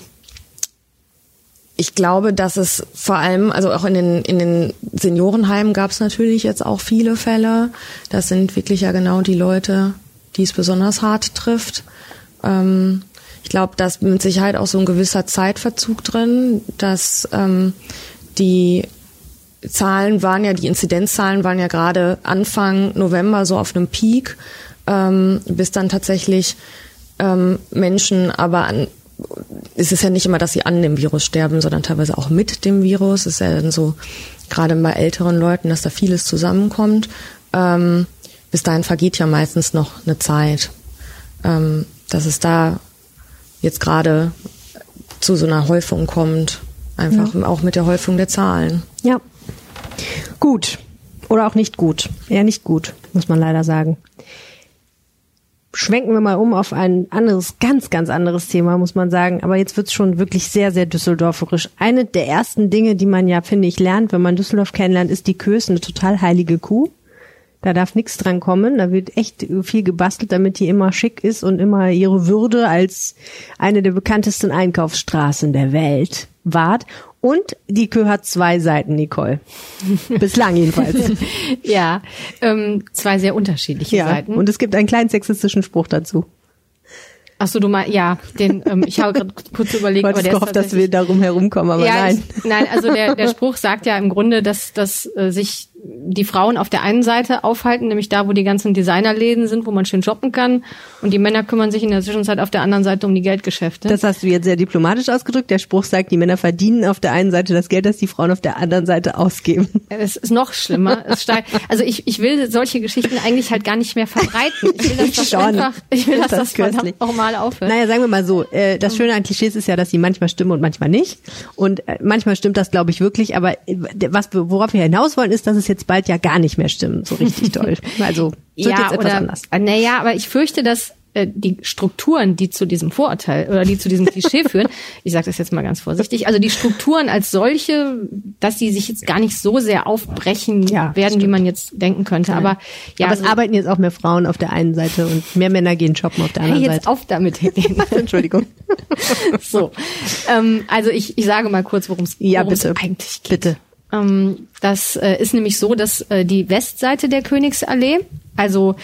Speaker 3: ich glaube, dass es vor allem, also auch in den, in den Seniorenheimen gab es natürlich jetzt auch viele Fälle. Das sind wirklich ja genau die Leute, die es besonders hart trifft. Ähm, ich glaube, da ist mit Sicherheit auch so ein gewisser Zeitverzug drin, dass ähm, die Zahlen waren ja, die Inzidenzzahlen waren ja gerade Anfang November so auf einem Peak, ähm, bis dann tatsächlich ähm, Menschen aber an, es ist ja nicht immer, dass sie an dem Virus sterben, sondern teilweise auch mit dem Virus. Es ist ja dann so, gerade bei älteren Leuten, dass da vieles zusammenkommt. Ähm, bis dahin vergeht ja meistens noch eine Zeit. Ähm, dass es da jetzt gerade zu so einer Häufung kommt. Einfach auch mit der Häufung der Zahlen.
Speaker 1: Ja. Gut. Oder auch nicht gut. Eher nicht gut, muss man leider sagen. Schwenken wir mal um auf ein anderes, ganz, ganz anderes Thema, muss man sagen. Aber jetzt wird's schon wirklich sehr, sehr düsseldorferisch. Eine der ersten Dinge, die man ja, finde ich, lernt, wenn man Düsseldorf kennenlernt, ist die Kös, eine total heilige Kuh. Da darf nichts dran kommen. Da wird echt viel gebastelt, damit die immer schick ist und immer ihre Würde als eine der bekanntesten Einkaufsstraßen der Welt wahrt. Und die Kö hat zwei Seiten, Nicole. Bislang jedenfalls.
Speaker 2: Ja, ähm, zwei sehr unterschiedliche
Speaker 1: ja.
Speaker 2: Seiten.
Speaker 1: Und es gibt einen kleinen sexistischen Spruch dazu.
Speaker 2: Ach so, du mal, ja, den, ähm, ich habe gerade kurz überlegt,
Speaker 1: Ich
Speaker 2: aber der ist
Speaker 1: gehofft, dass wir darum herumkommen, aber
Speaker 2: ja,
Speaker 1: nein.
Speaker 2: Ich, nein, also der, der Spruch sagt ja im Grunde, dass, dass äh, sich die Frauen auf der einen Seite aufhalten, nämlich da, wo die ganzen Designerläden sind, wo man schön shoppen kann, und die Männer kümmern sich in der Zwischenzeit auf der anderen Seite um die Geldgeschäfte.
Speaker 1: Das hast du jetzt sehr diplomatisch ausgedrückt. Der Spruch sagt, die Männer verdienen auf der einen Seite das Geld, das die Frauen auf der anderen Seite ausgeben.
Speaker 2: Es ist noch schlimmer. Es steigt, also ich, ich will solche Geschichten eigentlich halt gar nicht mehr verbreiten. Ich will, dass das
Speaker 1: Schon.
Speaker 2: einfach, ich will, dass
Speaker 1: Das
Speaker 2: das, verdammt nochmal aufhört.
Speaker 1: Naja, sagen wir mal so, äh, das Schöne an Klischees ist ja, dass sie manchmal stimmen und manchmal nicht. Und äh, manchmal stimmt das, glaube ich, wirklich. Aber äh, was, worauf wir hinaus wollen, ist, dass es jetzt bald ja gar nicht mehr stimmt. So richtig toll. Also, wird jetzt etwas
Speaker 2: oder,
Speaker 1: anders.
Speaker 2: Naja, aber ich fürchte, dass äh, die Strukturen, die zu diesem Vorurteil oder die zu diesem Klischee führen, ich sage das jetzt mal ganz vorsichtig, also die Strukturen als solche, dass die sich jetzt gar nicht so sehr aufbrechen
Speaker 1: Ja,
Speaker 2: werden, wie man jetzt denken könnte. Aber ja,
Speaker 1: aber es
Speaker 2: also-
Speaker 1: arbeiten jetzt auch mehr Frauen auf der einen Seite und mehr Männer gehen shoppen auf der
Speaker 2: Hey,
Speaker 1: anderen
Speaker 2: jetzt
Speaker 1: Seite.
Speaker 2: auf damit.
Speaker 1: Entschuldigung.
Speaker 2: so, ähm, also ich, ich sage mal kurz, worum es
Speaker 1: Ja, bitte.
Speaker 2: eigentlich geht.
Speaker 1: Bitte.
Speaker 2: Ähm, das äh, ist nämlich so, dass äh, die Westseite der Königsallee, also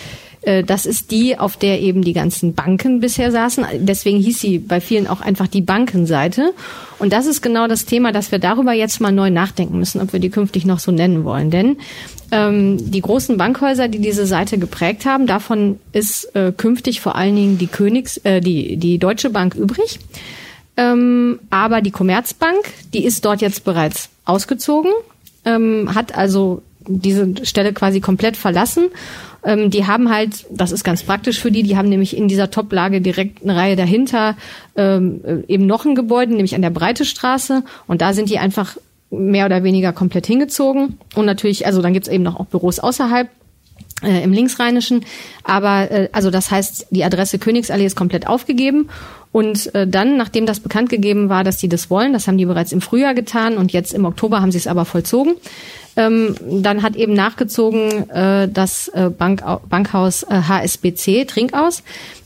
Speaker 2: äh, das ist die, auf der eben die ganzen Banken bisher saßen. Deswegen hieß sie bei vielen auch einfach die Bankenseite. Und das ist genau das Thema, dass wir darüber jetzt mal neu nachdenken müssen, ob wir die künftig noch so nennen wollen. Denn ähm, die großen Bankhäuser, die diese Seite geprägt haben, davon ist äh, künftig vor allen Dingen die Königs, äh, die die Deutsche Bank übrig. Ähm, aber die Commerzbank, die ist dort jetzt bereits ausgezogen, ähm, hat also diese Stelle quasi komplett verlassen. Ähm, die haben halt, das ist ganz praktisch für die, die haben nämlich in dieser Top-Lage direkt eine Reihe dahinter ähm, eben noch ein Gebäude, nämlich an der Breite Straße. Und da sind die einfach mehr oder weniger komplett hingezogen. Und natürlich, also dann gibt's eben noch auch Büros außerhalb äh, im Linksrheinischen. Aber äh, also das heißt, die Adresse Königsallee ist komplett aufgegeben. Und äh, dann, nachdem das bekannt gegeben war, dass sie das wollen, das haben die bereits im Frühjahr getan und jetzt im Oktober haben sie es aber vollzogen, ähm, dann hat eben nachgezogen äh, das äh, Bank, Bankhaus äh, HSBC Trinkaus,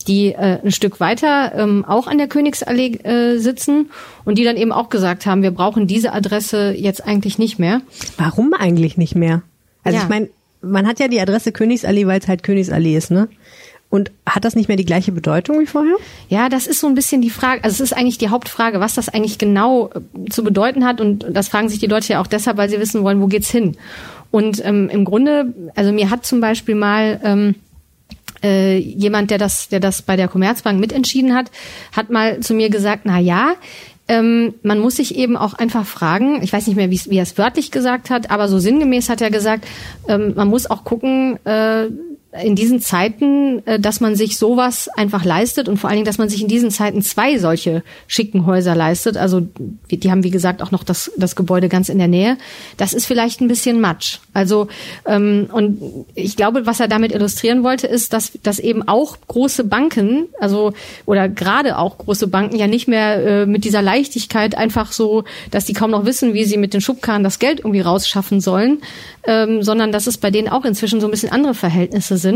Speaker 2: die äh, ein Stück weiter ähm, auch an der Königsallee äh, sitzen und die dann eben auch gesagt haben, wir brauchen diese Adresse jetzt eigentlich nicht mehr.
Speaker 1: Warum eigentlich nicht mehr? Also ja. ich meine, man hat ja die Adresse Königsallee, weil es halt Königsallee ist, ne? Und hat das nicht mehr die gleiche Bedeutung wie vorher?
Speaker 2: Ja, das ist so ein bisschen die Frage, also es ist eigentlich die Hauptfrage, was das eigentlich genau äh, zu bedeuten hat. Und das fragen sich die Leute ja auch deshalb, weil sie wissen wollen, wo geht's hin. Und ähm, im Grunde, also mir hat zum Beispiel mal ähm, äh, jemand, der das, der das bei der Commerzbank mitentschieden hat, hat mal zu mir gesagt, na ja, ähm, man muss sich eben auch einfach fragen, ich weiß nicht mehr, wie, er es wörtlich gesagt hat, aber so sinngemäß hat er gesagt, ähm, man muss auch gucken, äh, in diesen Zeiten, äh, dass man sich sowas einfach leistet und vor allen Dingen, dass man sich in diesen Zeiten zwei solche schicken Häuser leistet. Also die haben, wie gesagt, auch noch das, das Gebäude ganz in der Nähe. Das ist vielleicht ein bisschen Matsch. Also ähm, und ich glaube, was er damit illustrieren wollte, ist, dass, dass eben auch große Banken, also oder gerade auch große Banken ja nicht mehr äh, mit dieser Leichtigkeit einfach so, dass die kaum noch wissen, wie sie mit den Schubkarren das Geld irgendwie rausschaffen sollen, ähm, sondern dass es bei denen auch inzwischen so ein bisschen andere Verhältnisse sind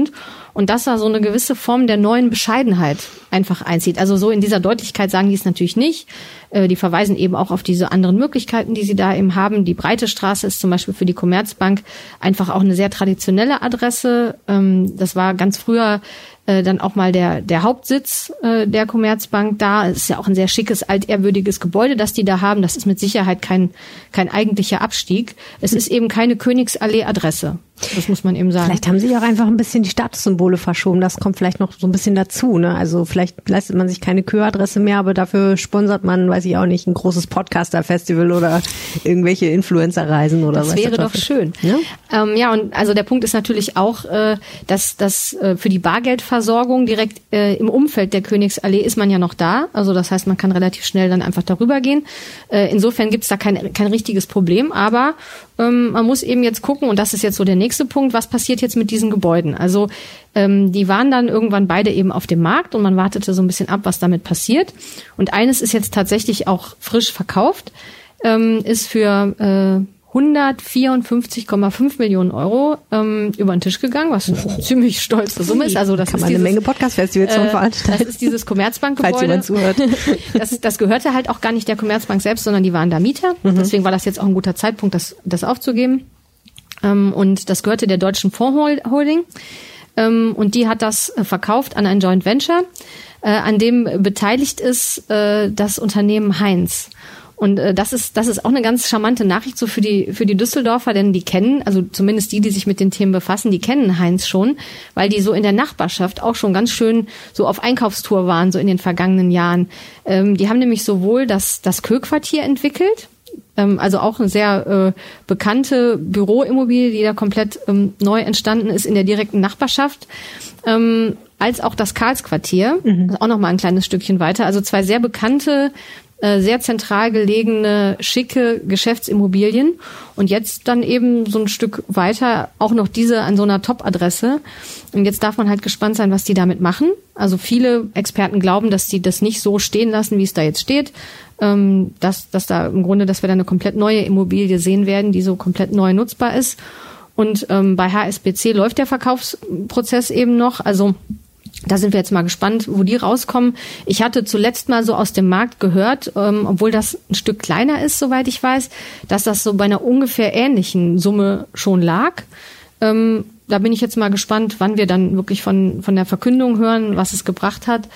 Speaker 2: und dass da so eine gewisse Form der neuen Bescheidenheit einfach einzieht. Also so in dieser Deutlichkeit sagen die es natürlich nicht. Äh, die verweisen eben auch auf diese anderen Möglichkeiten, die sie da eben haben. Die Breite Straße ist zum Beispiel für die Commerzbank einfach auch eine sehr traditionelle Adresse. Ähm, das war ganz früher äh, dann auch mal der, der Hauptsitz äh, der Commerzbank da. Es ist ja auch ein sehr schickes, altehrwürdiges Gebäude, das die da haben. Das ist mit Sicherheit kein, kein eigentlicher Abstieg. Es ist eben keine Königsallee-Adresse. Das muss man eben sagen.
Speaker 1: Vielleicht haben sie auch einfach ein bisschen die Statussymbole verschoben. Das kommt vielleicht noch so ein bisschen dazu. Ne? Also vielleicht leistet man sich keine Küradresse mehr, aber dafür sponsert man, weiß ich auch nicht, ein großes Podcaster-Festival oder irgendwelche Influencer-Reisen oder
Speaker 2: was.
Speaker 1: Das
Speaker 2: wäre doch schön. Ja? Ähm, ja, und also der Punkt ist natürlich auch, äh, dass das äh, für die Bargeldversorgung direkt äh, im Umfeld der Königsallee ist man ja noch da. Also das heißt, man kann relativ schnell dann einfach darüber gehen. Äh, insofern gibt es da kein, kein richtiges Problem, aber ähm, man muss eben jetzt gucken, und das ist jetzt so der nächste Punkt, was passiert jetzt mit diesen Gebäuden? Also ähm, die waren dann irgendwann beide eben auf dem Markt und man wartete so ein bisschen ab, was damit passiert. Und eines ist jetzt tatsächlich auch frisch verkauft, ähm, ist für äh, 154,5 Millionen Euro ähm, über den Tisch gegangen, was eine oh. ziemlich stolze Summe ist. Also das
Speaker 1: Kann
Speaker 2: ist
Speaker 1: man
Speaker 2: dieses,
Speaker 1: eine Menge Podcast-Festivals äh, veranstalten.
Speaker 2: Das ist dieses Commerzbankgebäude.
Speaker 1: Falls jemand zuhört.
Speaker 2: Das, das gehörte halt auch gar nicht der Commerzbank selbst, sondern die waren da Mieter. Mhm. Deswegen war das jetzt auch ein guter Zeitpunkt, das, das aufzugeben. Ähm, und das gehörte der deutschen Fondsholding. Ähm, und die hat das äh, verkauft an ein Joint Venture, äh, an dem beteiligt ist äh, das Unternehmen Heinz. Und äh, das ist das ist auch eine ganz charmante Nachricht so für die für die Düsseldorfer, denn die kennen, also zumindest die, die sich mit den Themen befassen, die kennen Heinz schon, weil die so in der Nachbarschaft auch schon ganz schön so auf Einkaufstour waren so in den vergangenen Jahren. Ähm, die haben nämlich sowohl das das Köquartier entwickelt, ähm, also auch eine sehr äh, bekannte Büroimmobilie, die da komplett ähm, neu entstanden ist in der direkten Nachbarschaft. Ähm, als auch das Karlsquartier, mhm. auch noch mal ein kleines Stückchen weiter. Also zwei sehr bekannte sehr zentral gelegene, schicke Geschäftsimmobilien und jetzt dann eben so ein Stück weiter auch noch diese an so einer Top-Adresse. Und jetzt darf man halt gespannt sein, was die damit machen. Also viele Experten glauben, dass die das nicht so stehen lassen, wie es da jetzt steht. Ähm, dass, dass da im Grunde, dass wir da eine komplett neue Immobilie sehen werden, die so komplett neu nutzbar ist. Und ähm, bei HSBC läuft der Verkaufsprozess eben noch. Also da sind wir jetzt mal gespannt, wo die rauskommen. Ich hatte zuletzt mal so aus dem Markt gehört, ähm, obwohl das ein Stück kleiner ist, soweit ich weiß, dass das so bei einer ungefähr ähnlichen Summe schon lag. Ähm, da bin ich jetzt mal gespannt, wann wir dann wirklich von, von der Verkündung hören, was es gebracht hat.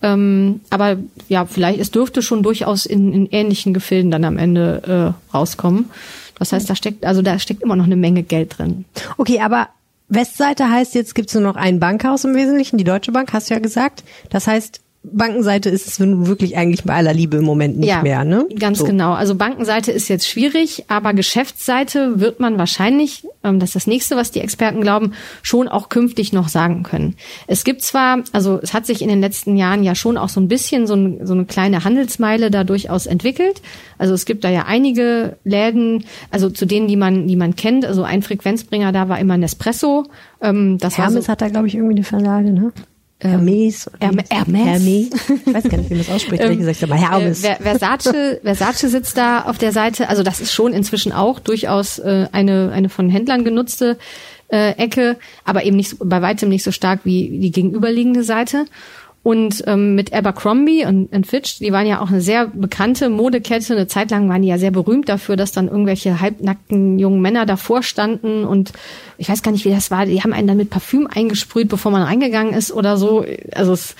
Speaker 2: Ähm, aber ja, vielleicht, es dürfte schon durchaus in, in ähnlichen Gefilden dann am Ende äh, rauskommen. Das heißt, da steckt, also da steckt immer noch eine Menge Geld drin.
Speaker 1: Okay, aber Westseite heißt jetzt gibt's nur noch ein Bankhaus im Wesentlichen, die Deutsche Bank, hast du ja gesagt. Das heißt, Bankenseite ist es wirklich eigentlich bei aller Liebe im Moment nicht
Speaker 2: ja,
Speaker 1: mehr, ne?
Speaker 2: Ganz
Speaker 1: So.
Speaker 2: genau. Also Bankenseite ist jetzt schwierig, aber Geschäftsseite wird man wahrscheinlich, ähm, das ist das nächste, was die Experten glauben, schon auch künftig noch sagen können. Es gibt zwar, also es hat sich in den letzten Jahren ja schon auch so ein bisschen so, ein, so eine kleine Handelsmeile da durchaus entwickelt. Also es gibt da ja einige Läden, also zu denen, die man, die man kennt. Also ein Frequenzbringer da war immer Nespresso. Ähm, das war
Speaker 1: Hermes
Speaker 2: so,
Speaker 1: hat da, glaube ich, irgendwie eine Filiale, ne? Hermes. oder
Speaker 2: Herme-
Speaker 1: wie-
Speaker 2: Hermes.
Speaker 1: Hermes. Ich weiß gar nicht, wie man das ausspricht, ehrlich gesagt, aber Hermes.
Speaker 2: Äh, Ver- Versace, Versace sitzt da auf der Seite. Also das ist schon inzwischen auch durchaus äh, eine, eine von Händlern genutzte äh, Ecke, aber eben nicht bei weitem nicht so stark wie die gegenüberliegende Seite. Und ähm, mit Abercrombie und, und Fitch, die waren ja auch eine sehr bekannte Modekette. Eine Zeit lang waren die ja sehr berühmt dafür, dass dann irgendwelche halbnackten jungen Männer davor standen und ich weiß gar nicht, wie das war. Die haben einen dann mit Parfüm eingesprüht, bevor man reingegangen ist oder so. Also es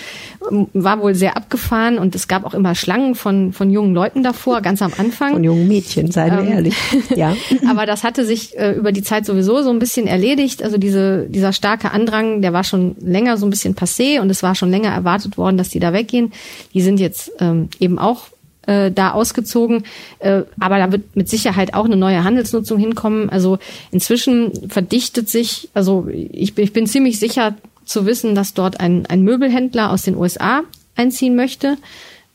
Speaker 2: ähm, war wohl sehr abgefahren und es gab auch immer Schlangen von von jungen Leuten davor, ganz am Anfang.
Speaker 1: Von jungen Mädchen, seien wir
Speaker 2: Ähm,
Speaker 1: ehrlich. Ja.
Speaker 2: Aber das hatte sich äh, über die Zeit sowieso so ein bisschen erledigt. Also diese, dieser starke Andrang, der war schon länger so ein bisschen passé und es war schon länger erwartet worden, dass die da weggehen. Die sind jetzt ähm, eben auch äh, da ausgezogen. Äh, aber da wird mit Sicherheit auch eine neue Handelsnutzung hinkommen. Also inzwischen verdichtet sich, also ich, bin- ich bin ziemlich sicher zu wissen, dass dort ein, ein Möbelhändler aus den USA einziehen möchte.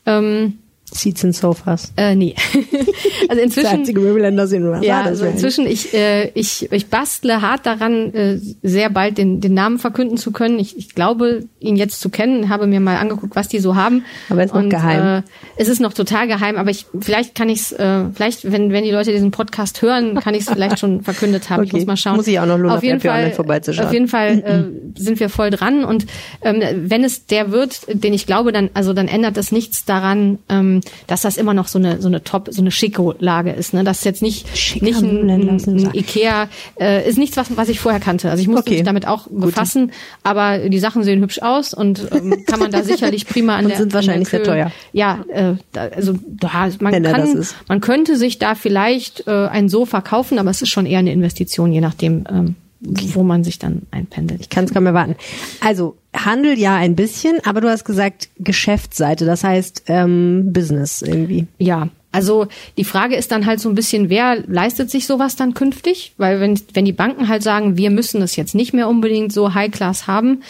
Speaker 2: Ähm,
Speaker 1: Seats and Sofas.
Speaker 2: äh, nee. also
Speaker 1: Der
Speaker 2: inzwischen.
Speaker 1: einzige Möbelländer sind oder
Speaker 2: Ja, also inzwischen, ich, äh, ich, ich bastle hart daran, äh, sehr bald den, den Namen verkünden zu können. Ich, ich glaube, ihn jetzt zu kennen, habe mir mal angeguckt, was die so haben.
Speaker 1: Aber er ist noch geheim.
Speaker 2: Äh, es ist noch total geheim, aber ich, vielleicht kann ich es, äh, vielleicht, wenn, wenn die Leute diesen Podcast hören, kann ich es vielleicht schon verkündet haben. Ich
Speaker 1: Okay.
Speaker 2: muss mal schauen.
Speaker 1: Muss ich auch noch lohnen, auf
Speaker 2: jeden Fall,
Speaker 1: vorbeizuschauen.
Speaker 2: auf jeden Fall äh, sind wir voll dran und ähm, wenn es der wird, den ich glaube, dann also dann ändert das nichts daran, ähm, dass das immer noch so eine so eine Top, so eine Schicko-Lage ist. Ne? Das ist jetzt nicht
Speaker 1: Schicker
Speaker 2: nicht ein, ein. Ikea, äh, ist nichts, was was ich vorher kannte. Also ich musste
Speaker 1: Okay.
Speaker 2: mich damit auch befassen, aber die Sachen sehen hübsch aus und ähm, kann man da sicherlich prima an
Speaker 1: Und
Speaker 2: der
Speaker 1: sind wahrscheinlich
Speaker 2: der
Speaker 1: sehr teuer.
Speaker 2: Ja, äh, da, also da, man
Speaker 1: Wenn
Speaker 2: kann man könnte sich da vielleicht äh, ein Sofa kaufen, aber es ist schon eher eine Investition, je nachdem, ähm, wo man sich dann einpendelt.
Speaker 1: Ich kann es kaum erwarten. Also Handel ja ein bisschen, aber du hast gesagt Geschäftsseite, das heißt ähm, Business irgendwie.
Speaker 2: Ja, also die Frage ist dann halt so ein bisschen, wer leistet sich sowas dann künftig? Weil wenn, wenn die Banken halt sagen, wir müssen das jetzt nicht mehr unbedingt so High-Class haben,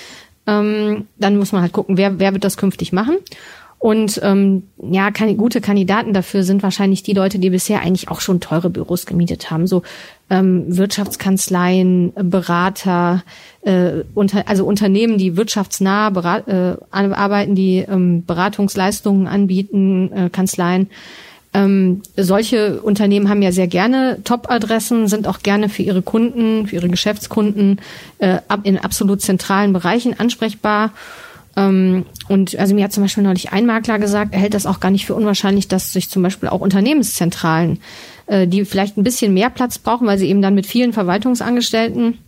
Speaker 2: ähm, dann muss man halt gucken, wer, wer wird das künftig machen. Und ähm, ja, kann, gute Kandidaten dafür sind wahrscheinlich die Leute, die bisher eigentlich auch schon teure Büros gemietet haben. So ähm, Wirtschaftskanzleien, äh, Berater, äh, unter, also Unternehmen, die wirtschaftsnah äh, arbeiten, die ähm, Beratungsleistungen anbieten, äh, Kanzleien. Ähm, solche Unternehmen haben ja sehr gerne Top-Adressen, sind auch gerne für ihre Kunden, für ihre Geschäftskunden äh, in absolut zentralen Bereichen ansprechbar. Ähm, und also mir hat zum Beispiel neulich ein Makler gesagt, er hält das auch gar nicht für unwahrscheinlich, dass sich zum Beispiel auch Unternehmenszentralen, äh, die vielleicht ein bisschen mehr Platz brauchen, weil sie eben dann mit vielen Verwaltungsangestellten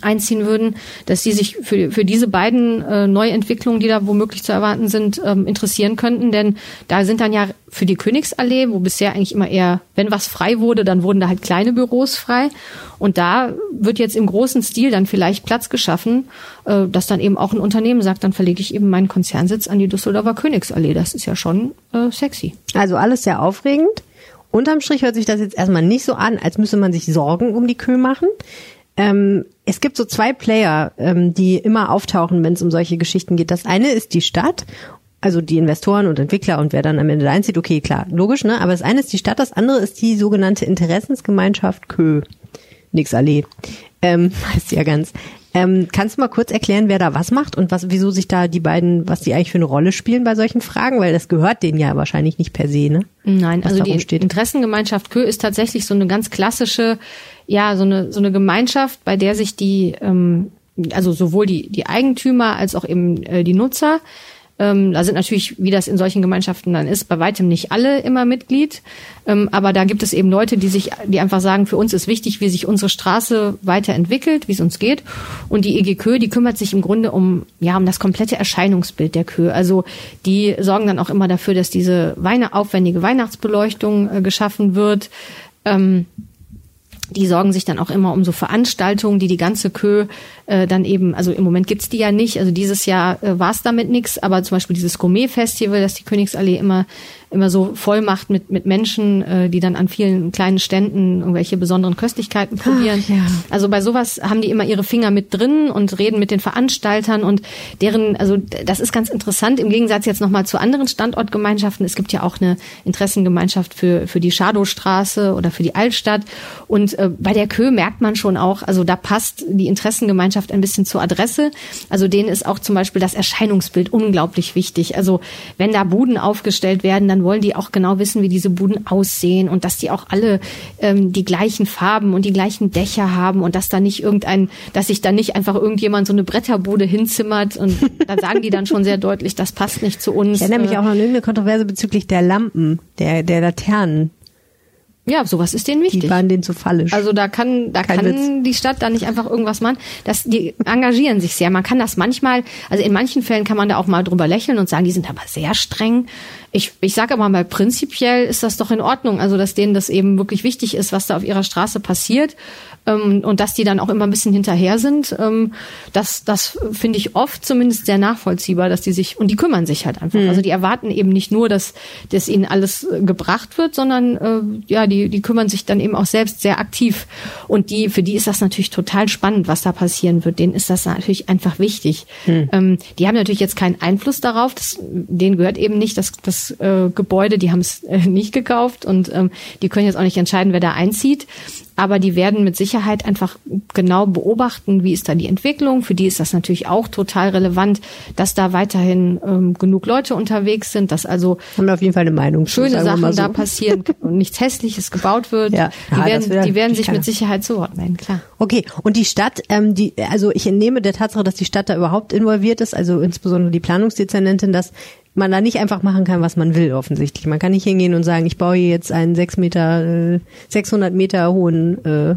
Speaker 2: einziehen würden, dass die sich für, für diese beiden äh, Neuentwicklungen, die da womöglich zu erwarten sind, ähm, interessieren könnten. Denn da sind dann ja für die Königsallee, wo bisher eigentlich immer eher, wenn was frei wurde, dann wurden da halt kleine Büros frei. Und da wird jetzt im großen Stil dann vielleicht Platz geschaffen, äh, dass dann eben auch ein Unternehmen sagt, dann verlege ich eben meinen Konzernsitz an die Düsseldorfer Königsallee. Das ist ja schon äh, sexy.
Speaker 1: Also alles sehr aufregend. Unterm Strich hört sich das jetzt erstmal nicht so an, als müsse man sich Sorgen um die Kö machen. Ähm, es gibt so zwei Player, ähm, die immer auftauchen, wenn es um solche Geschichten geht. Das eine ist die Stadt, also die Investoren und Entwickler und wer dann am Ende da einzieht. Okay, klar, logisch, ne? Aber das eine ist die Stadt, das andere ist die sogenannte Interessensgemeinschaft Kö. Nix Allee. Ähm, heißt sie ja ganz. Ähm, kannst du mal kurz erklären, wer da was macht und was, wieso sich da die beiden, was die eigentlich für eine Rolle spielen bei solchen Fragen? Weil das gehört denen ja wahrscheinlich nicht per se, ne?
Speaker 2: Nein,
Speaker 1: Was
Speaker 2: also die
Speaker 1: steht.
Speaker 2: Interessengemeinschaft Kö ist tatsächlich so eine ganz klassische, ja, so eine, so eine Gemeinschaft, bei der sich die, ähm, also sowohl die, die Eigentümer als auch eben äh, die Nutzer, ähm, da sind natürlich, wie das in solchen Gemeinschaften dann ist, bei weitem nicht alle immer Mitglied. Ähm, aber da gibt es eben Leute, die sich, die einfach sagen, für uns ist wichtig, wie sich unsere Straße weiterentwickelt, wie es uns geht. Und die EG Kö, die kümmert sich im Grunde um, ja, um das komplette Erscheinungsbild der Kö. Also die sorgen dann auch immer dafür, dass diese Weine, aufwendige Weihnachtsbeleuchtung äh, geschaffen wird. Ähm, die sorgen sich dann auch immer um so Veranstaltungen, die die ganze Kö äh, dann eben, also im Moment gibt's die ja nicht, also dieses Jahr äh, war es damit nichts, aber zum Beispiel dieses Gourmet-Festival, das die Königsallee immer immer so voll macht mit mit Menschen, äh, die dann an vielen kleinen Ständen irgendwelche besonderen Köstlichkeiten probieren.
Speaker 1: Ach, ja.
Speaker 2: Also bei sowas haben die immer ihre Finger mit drin und reden mit den Veranstaltern und deren, also das ist ganz interessant im Gegensatz jetzt nochmal zu anderen Standortgemeinschaften. Es gibt ja auch eine Interessengemeinschaft für für die Schadowstraße oder für die Altstadt und äh, bei der Kö merkt man schon auch, also da passt die Interessengemeinschaft ein bisschen zur Adresse. Also denen ist auch zum Beispiel das Erscheinungsbild unglaublich wichtig. Also wenn da Buden aufgestellt werden, dann wollen die auch genau wissen, wie diese Buden aussehen und dass die auch alle ähm, die gleichen Farben und die gleichen Dächer haben und dass da nicht irgendein, dass sich da nicht einfach irgendjemand so eine Bretterbude hinzimmert und da sagen die dann schon sehr deutlich, das passt nicht zu uns.
Speaker 1: Ich erinnere mich
Speaker 2: Äh,
Speaker 1: auch an irgendeine Kontroverse bezüglich der Lampen, der, der Laternen.
Speaker 2: Ja, sowas ist denen wichtig.
Speaker 1: Die waren denen zu fallisch.
Speaker 2: Also da kann, da
Speaker 1: Kein
Speaker 2: kann
Speaker 1: Witz.
Speaker 2: die Stadt da nicht einfach irgendwas machen. Das, die engagieren sich sehr. Man kann das manchmal, also in manchen Fällen kann man da auch mal drüber lächeln und sagen, die sind aber sehr streng. Ich, ich sage aber mal, prinzipiell ist das doch in Ordnung. Also dass denen das eben wirklich wichtig ist, was da auf ihrer Straße passiert. Ähm, und dass die dann auch immer ein bisschen hinterher sind. Ähm, das, das finde ich oft zumindest sehr nachvollziehbar, dass die sich, und die kümmern sich halt einfach. Also die erwarten eben nicht nur, dass, dass ihnen alles äh, gebracht wird, sondern äh, ja, die, die kümmern sich dann eben auch selbst sehr aktiv. Und die, für die ist das natürlich total spannend, was da passieren wird. Denen ist das natürlich einfach wichtig. Ähm, die haben natürlich jetzt keinen Einfluss darauf. Das, denen gehört eben nicht das, das äh, Gebäude, die haben es äh, nicht gekauft und ähm, die können jetzt auch nicht entscheiden, wer da einzieht. Aber die werden mit Sicherheit einfach genau beobachten, wie ist da die Entwicklung. Für die ist das natürlich auch total relevant, dass da weiterhin ähm, genug Leute unterwegs sind, dass also
Speaker 1: haben auf jeden Fall eine Meinung. zu,
Speaker 2: schöne
Speaker 1: wir
Speaker 2: Sachen
Speaker 1: so.
Speaker 2: da passieren und nichts Hässliches gebaut wird.
Speaker 1: Ja.
Speaker 2: die,
Speaker 1: Ja,
Speaker 2: werden,
Speaker 1: ja
Speaker 2: die werden sich mit Sicherheit zu Wort melden, klar.
Speaker 1: Okay, und die Stadt, ähm, die, also ich entnehme der Tatsache, dass die Stadt da überhaupt involviert ist, also insbesondere die Planungsdezernentin, dass man da nicht einfach machen kann, was man will, offensichtlich. Man kann nicht hingehen und sagen, ich baue hier jetzt einen sechs Meter, äh, 600 Meter hohen äh,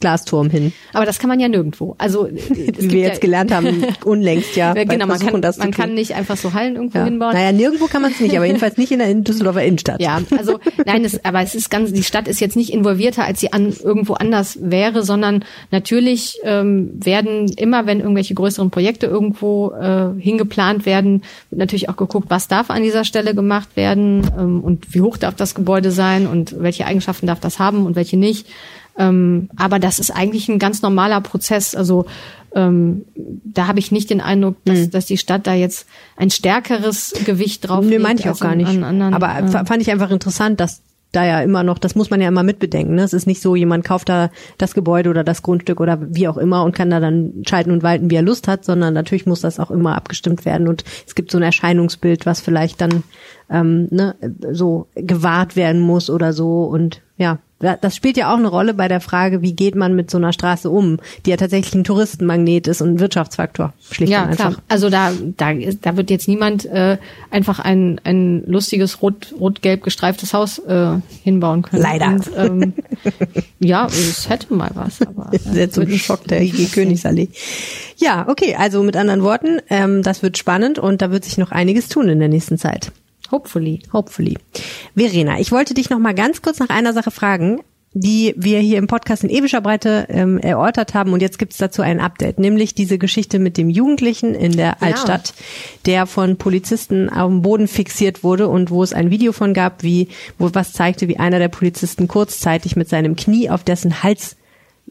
Speaker 1: Glasturm hin,
Speaker 2: Aber das kann man ja nirgendwo. Also es
Speaker 1: wie wir
Speaker 2: ja,
Speaker 1: jetzt gelernt haben, unlängst ja.
Speaker 2: Ja, genau, man kann,
Speaker 1: das
Speaker 2: man kann nicht einfach so Hallen irgendwo
Speaker 1: ja.
Speaker 2: hinbauen.
Speaker 1: Naja, nirgendwo kann man es nicht, aber jedenfalls nicht in der Düsseldorfer Innenstadt.
Speaker 2: Ja, also nein, es, aber es ist ganz, die Stadt ist jetzt nicht involvierter, als sie an irgendwo anders wäre, sondern natürlich ähm, werden immer, wenn irgendwelche größeren Projekte irgendwo äh, hingeplant werden, wird natürlich auch geguckt, was darf an dieser Stelle gemacht werden ähm, und wie hoch darf das Gebäude sein und welche Eigenschaften darf das haben und welche nicht. Ähm, aber das ist eigentlich ein ganz normaler Prozess. Also ähm, da habe ich nicht den Eindruck, dass,
Speaker 1: Hm.
Speaker 2: dass die Stadt da jetzt ein stärkeres Gewicht drauf
Speaker 1: Nee, meinte ich auch gar nicht.
Speaker 2: an anderen,
Speaker 1: Aber
Speaker 2: äh,
Speaker 1: fand ich einfach interessant, dass da ja immer noch, das muss man ja immer mitbedenken. Ne? Es ist nicht so, jemand kauft da das Gebäude oder das Grundstück oder wie auch immer und kann da dann schalten und walten, wie er Lust hat, sondern natürlich muss das auch immer abgestimmt werden und es gibt so ein Erscheinungsbild, was vielleicht dann ähm, ne, so gewahrt werden muss oder so und ja, da- das spielt ja auch eine Rolle bei der Frage, wie geht man mit so einer Straße um, die ja tatsächlich ein Touristenmagnet ist und ein Wirtschaftsfaktor, schlicht
Speaker 2: Ja,
Speaker 1: und einfach.
Speaker 2: klar. Also da, da, da wird jetzt niemand äh, einfach ein, ein lustiges rot, rot-gelb gestreiftes Haus äh, hinbauen können.
Speaker 1: Leider.
Speaker 2: Und, ähm, ja, es hätte mal was, aber äh, wird nicht-
Speaker 1: Schock der IG. Königsallee. Ja, okay, also mit anderen Worten, ähm, das wird spannend und da wird sich noch einiges tun in der nächsten Zeit.
Speaker 2: Hopefully.
Speaker 1: Hopefully. Verena, ich wollte dich noch mal ganz kurz nach einer Sache fragen, die wir hier im Podcast in epischer Breite ähm, erörtert haben und jetzt gibt's dazu ein Update, nämlich diese Geschichte mit dem Jugendlichen in der Altstadt, der von Polizisten am Boden fixiert wurde und wo es ein Video von gab, wie wo was zeigte, wie einer der Polizisten kurzzeitig mit seinem Knie auf dessen Hals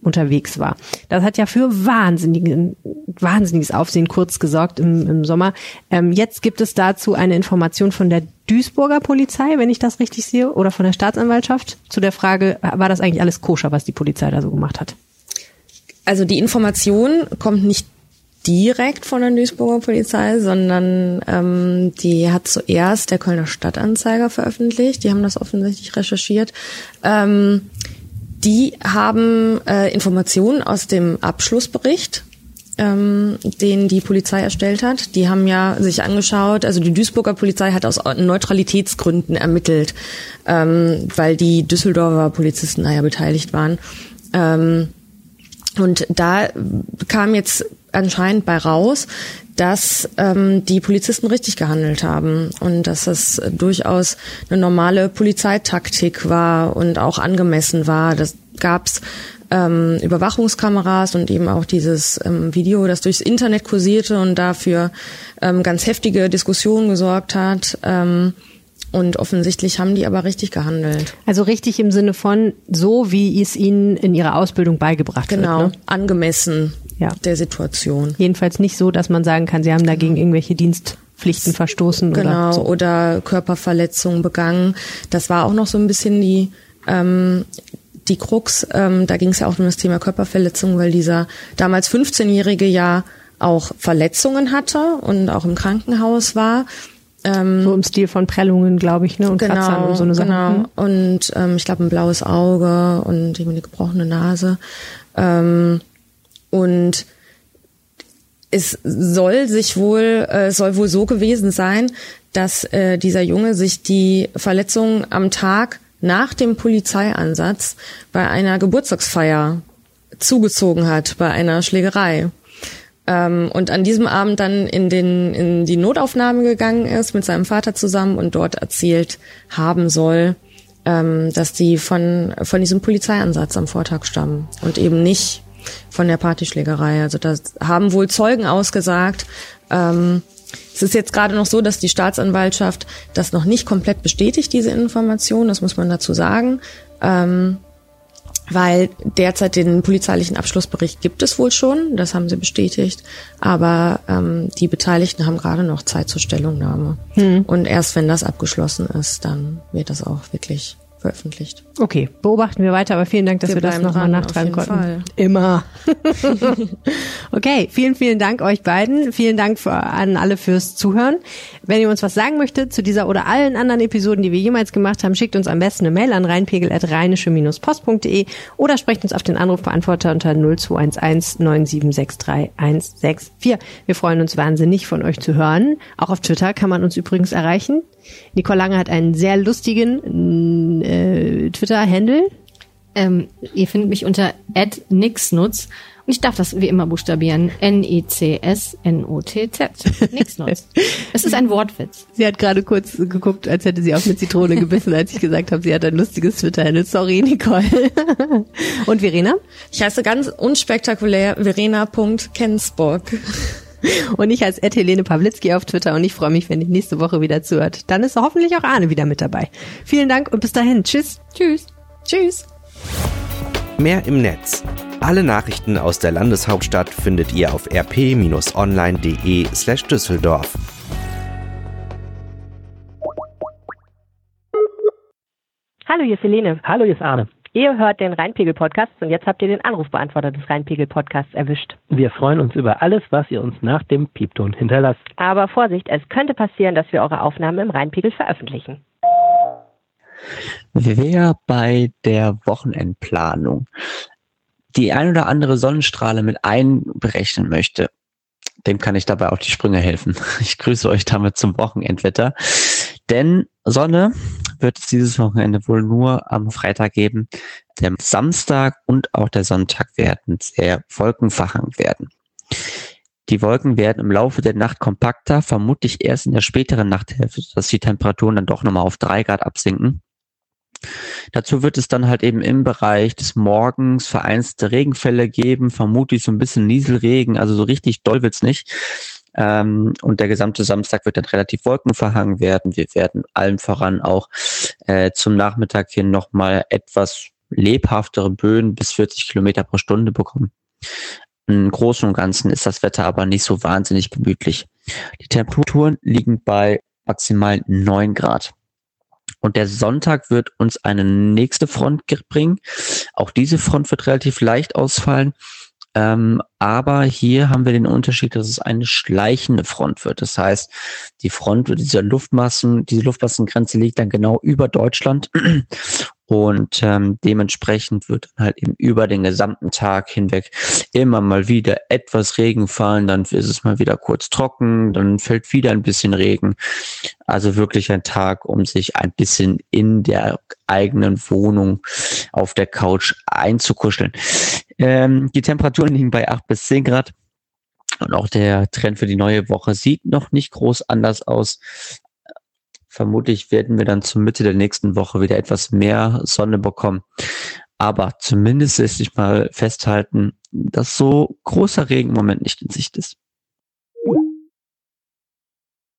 Speaker 1: unterwegs war. Das hat ja für wahnsinnigen, wahnsinniges Aufsehen kurz gesorgt im, im Sommer. Ähm, jetzt gibt es dazu eine Information von der Duisburger Polizei, wenn ich das richtig sehe, oder von der Staatsanwaltschaft zu der Frage, war das eigentlich alles koscher, was die Polizei da so gemacht hat?
Speaker 3: Also die Information kommt nicht direkt von der Duisburger Polizei, sondern ähm, die hat zuerst der Kölner Stadtanzeiger veröffentlicht. Die haben das offensichtlich recherchiert. Ähm, die haben äh, Informationen aus dem Abschlussbericht, ähm, den die Polizei erstellt hat. Die haben ja sich angeschaut, also die Duisburger Polizei hat aus Neutralitätsgründen ermittelt, ähm, weil die Düsseldorfer Polizisten da ja beteiligt waren. Ähm, und da kam jetzt anscheinend bei raus, dass ähm, die Polizisten richtig gehandelt haben und dass es durchaus eine normale Polizeitaktik war und auch angemessen war. Das gab's ähm, Überwachungskameras und eben auch dieses ähm, Video, das durchs Internet kursierte und dafür ähm, ganz heftige Diskussionen gesorgt hat. Ähm, und offensichtlich haben die aber richtig gehandelt.
Speaker 1: Also richtig im Sinne von so, wie es ihnen in ihrer Ausbildung beigebracht
Speaker 3: genau,
Speaker 1: wird.
Speaker 3: Genau, angemessen ja. der Situation.
Speaker 1: Jedenfalls nicht so, dass man sagen kann, sie haben dagegen irgendwelche Dienstpflichten verstoßen
Speaker 3: genau,
Speaker 1: oder so.
Speaker 3: oder Körperverletzungen begangen. Das war auch noch so ein bisschen die ähm, die Krux. Ähm, da ging es ja auch um das Thema Körperverletzung, weil dieser damals 15-Jährige ja auch Verletzungen hatte und auch im Krankenhaus war.
Speaker 1: Ähm, so im Stil von Prellungen, glaube ich, ne? Und
Speaker 3: genau,
Speaker 1: Kratzern und so eine Sache.
Speaker 3: Genau. Hm. Und ähm, ich glaube ein blaues Auge und irgendwie eine gebrochene Nase. Ähm, und es soll sich wohl, äh, soll wohl so gewesen sein, dass äh, dieser Junge sich die Verletzungen am Tag nach dem Polizeieinsatz bei einer Geburtstagsfeier zugezogen hat, bei einer Schlägerei. Ähm, und an diesem Abend dann in, den, in die Notaufnahme gegangen ist mit seinem Vater zusammen und dort erzählt haben soll, ähm, dass die von, von diesem Polizeieinsatz am Vortag stammen und eben nicht von der Partyschlägerei. Also das haben wohl Zeugen ausgesagt. Ähm, es ist jetzt gerade noch so, dass die Staatsanwaltschaft das noch nicht komplett bestätigt, diese Information, das muss man dazu sagen. Ähm, weil derzeit den polizeilichen Abschlussbericht gibt es wohl schon, das haben sie bestätigt, aber ähm, die Beteiligten haben gerade noch Zeit zur Stellungnahme. Hm. Und erst wenn das abgeschlossen ist, dann wird das auch wirklich veröffentlicht.
Speaker 1: Okay, beobachten wir weiter, aber vielen Dank, dass wir, wir das nochmal nachtragen konnten. Fall. Immer. okay, vielen, vielen Dank euch beiden. Vielen Dank für, an alle fürs Zuhören. Wenn ihr uns was sagen möchtet zu dieser oder allen anderen Episoden, die wir jemals gemacht haben, schickt uns am besten eine Mail an reinpegel.rheinische-post.de oder sprecht uns auf den Anrufbeantworter unter 0211 9763 164. Wir freuen uns wahnsinnig, von euch zu hören. Auch auf Twitter kann man uns übrigens erreichen. Nicole Lange hat einen sehr lustigen äh, Twitter-Handle.
Speaker 2: Ähm, ihr findet mich unter @nixnutz und ich darf das wie immer buchstabieren. N-I-C-S-N-O-T-Z. Nixnutz. es ist ein Wortwitz.
Speaker 1: Sie hat gerade kurz geguckt, als hätte sie auch mit Zitrone gebissen, als ich gesagt habe, sie hat ein lustiges Twitter-Handle. Sorry, Nicole. und Verena?
Speaker 3: Ich heiße ganz unspektakulär verena.kensburg.
Speaker 1: Und ich als Ed Helene Pawlitzki auf Twitter und ich freue mich, wenn ihr nächste Woche wieder zuhört. Dann ist hoffentlich auch Arne wieder mit dabei. Vielen Dank und bis dahin. Tschüss.
Speaker 3: Tschüss. Tschüss.
Speaker 4: Mehr im Netz. Alle Nachrichten aus der Landeshauptstadt findet ihr auf rp-online.de slash Düsseldorf.
Speaker 1: Hallo, hier ist Helene.
Speaker 5: Hallo, hier ist Arne.
Speaker 1: Ihr hört den Rheinpegel-Podcast und jetzt habt ihr den Anrufbeantworter des Rheinpegel-Podcasts erwischt.
Speaker 5: Wir freuen uns über alles, was ihr uns nach dem Piepton hinterlasst.
Speaker 1: Aber Vorsicht, es könnte passieren, dass wir eure Aufnahmen im Rheinpegel veröffentlichen.
Speaker 6: Wer bei der Wochenendplanung die ein oder andere Sonnenstrahle mit einberechnen möchte, dem kann ich dabei auf die Sprünge helfen. Ich grüße euch damit zum Wochenendwetter. Denn Sonne wird es dieses Wochenende wohl nur am Freitag geben. Der Samstag und auch der Sonntag werden sehr wolkenverhangen werden. Die Wolken werden im Laufe der Nacht kompakter, vermutlich erst in der späteren Nachthälfte, dass die Temperaturen dann doch nochmal auf drei Grad absinken. Dazu wird es dann halt eben im Bereich des Morgens vereinzelte Regenfälle geben, vermutlich so ein bisschen Nieselregen, also so richtig doll wird's nicht. Ähm, und der gesamte Samstag wird dann relativ wolkenverhangen werden. Wir werden allem voran auch äh, zum Nachmittag hin nochmal etwas lebhaftere Böen bis 40 Kilometer pro Stunde bekommen. Im Großen und Ganzen ist das Wetter aber nicht so wahnsinnig gemütlich. Die Temperaturen liegen bei maximal neun Grad. Und der Sonntag wird uns eine nächste Front bringen. Auch diese Front wird relativ leicht ausfallen. Ähm, aber hier haben wir den Unterschied, dass es eine schleichende Front wird. Das heißt, die Front dieser Luftmassen, diese Luftmassengrenze liegt dann genau über Deutschland und ähm, dementsprechend wird dann halt eben über den gesamten Tag hinweg immer mal wieder etwas Regen fallen, dann ist es mal wieder kurz trocken, dann fällt wieder ein bisschen Regen. Also wirklich ein Tag, um sich ein bisschen in der eigenen Wohnung auf der Couch einzukuscheln. Ähm, die Temperaturen liegen bei acht bis zehn Grad. Und auch der Trend für die neue Woche sieht noch nicht groß anders aus. Vermutlich werden wir dann zur Mitte der nächsten Woche wieder etwas mehr Sonne bekommen. Aber zumindest lässt sich mal festhalten, dass so großer Regen im Moment nicht in Sicht ist.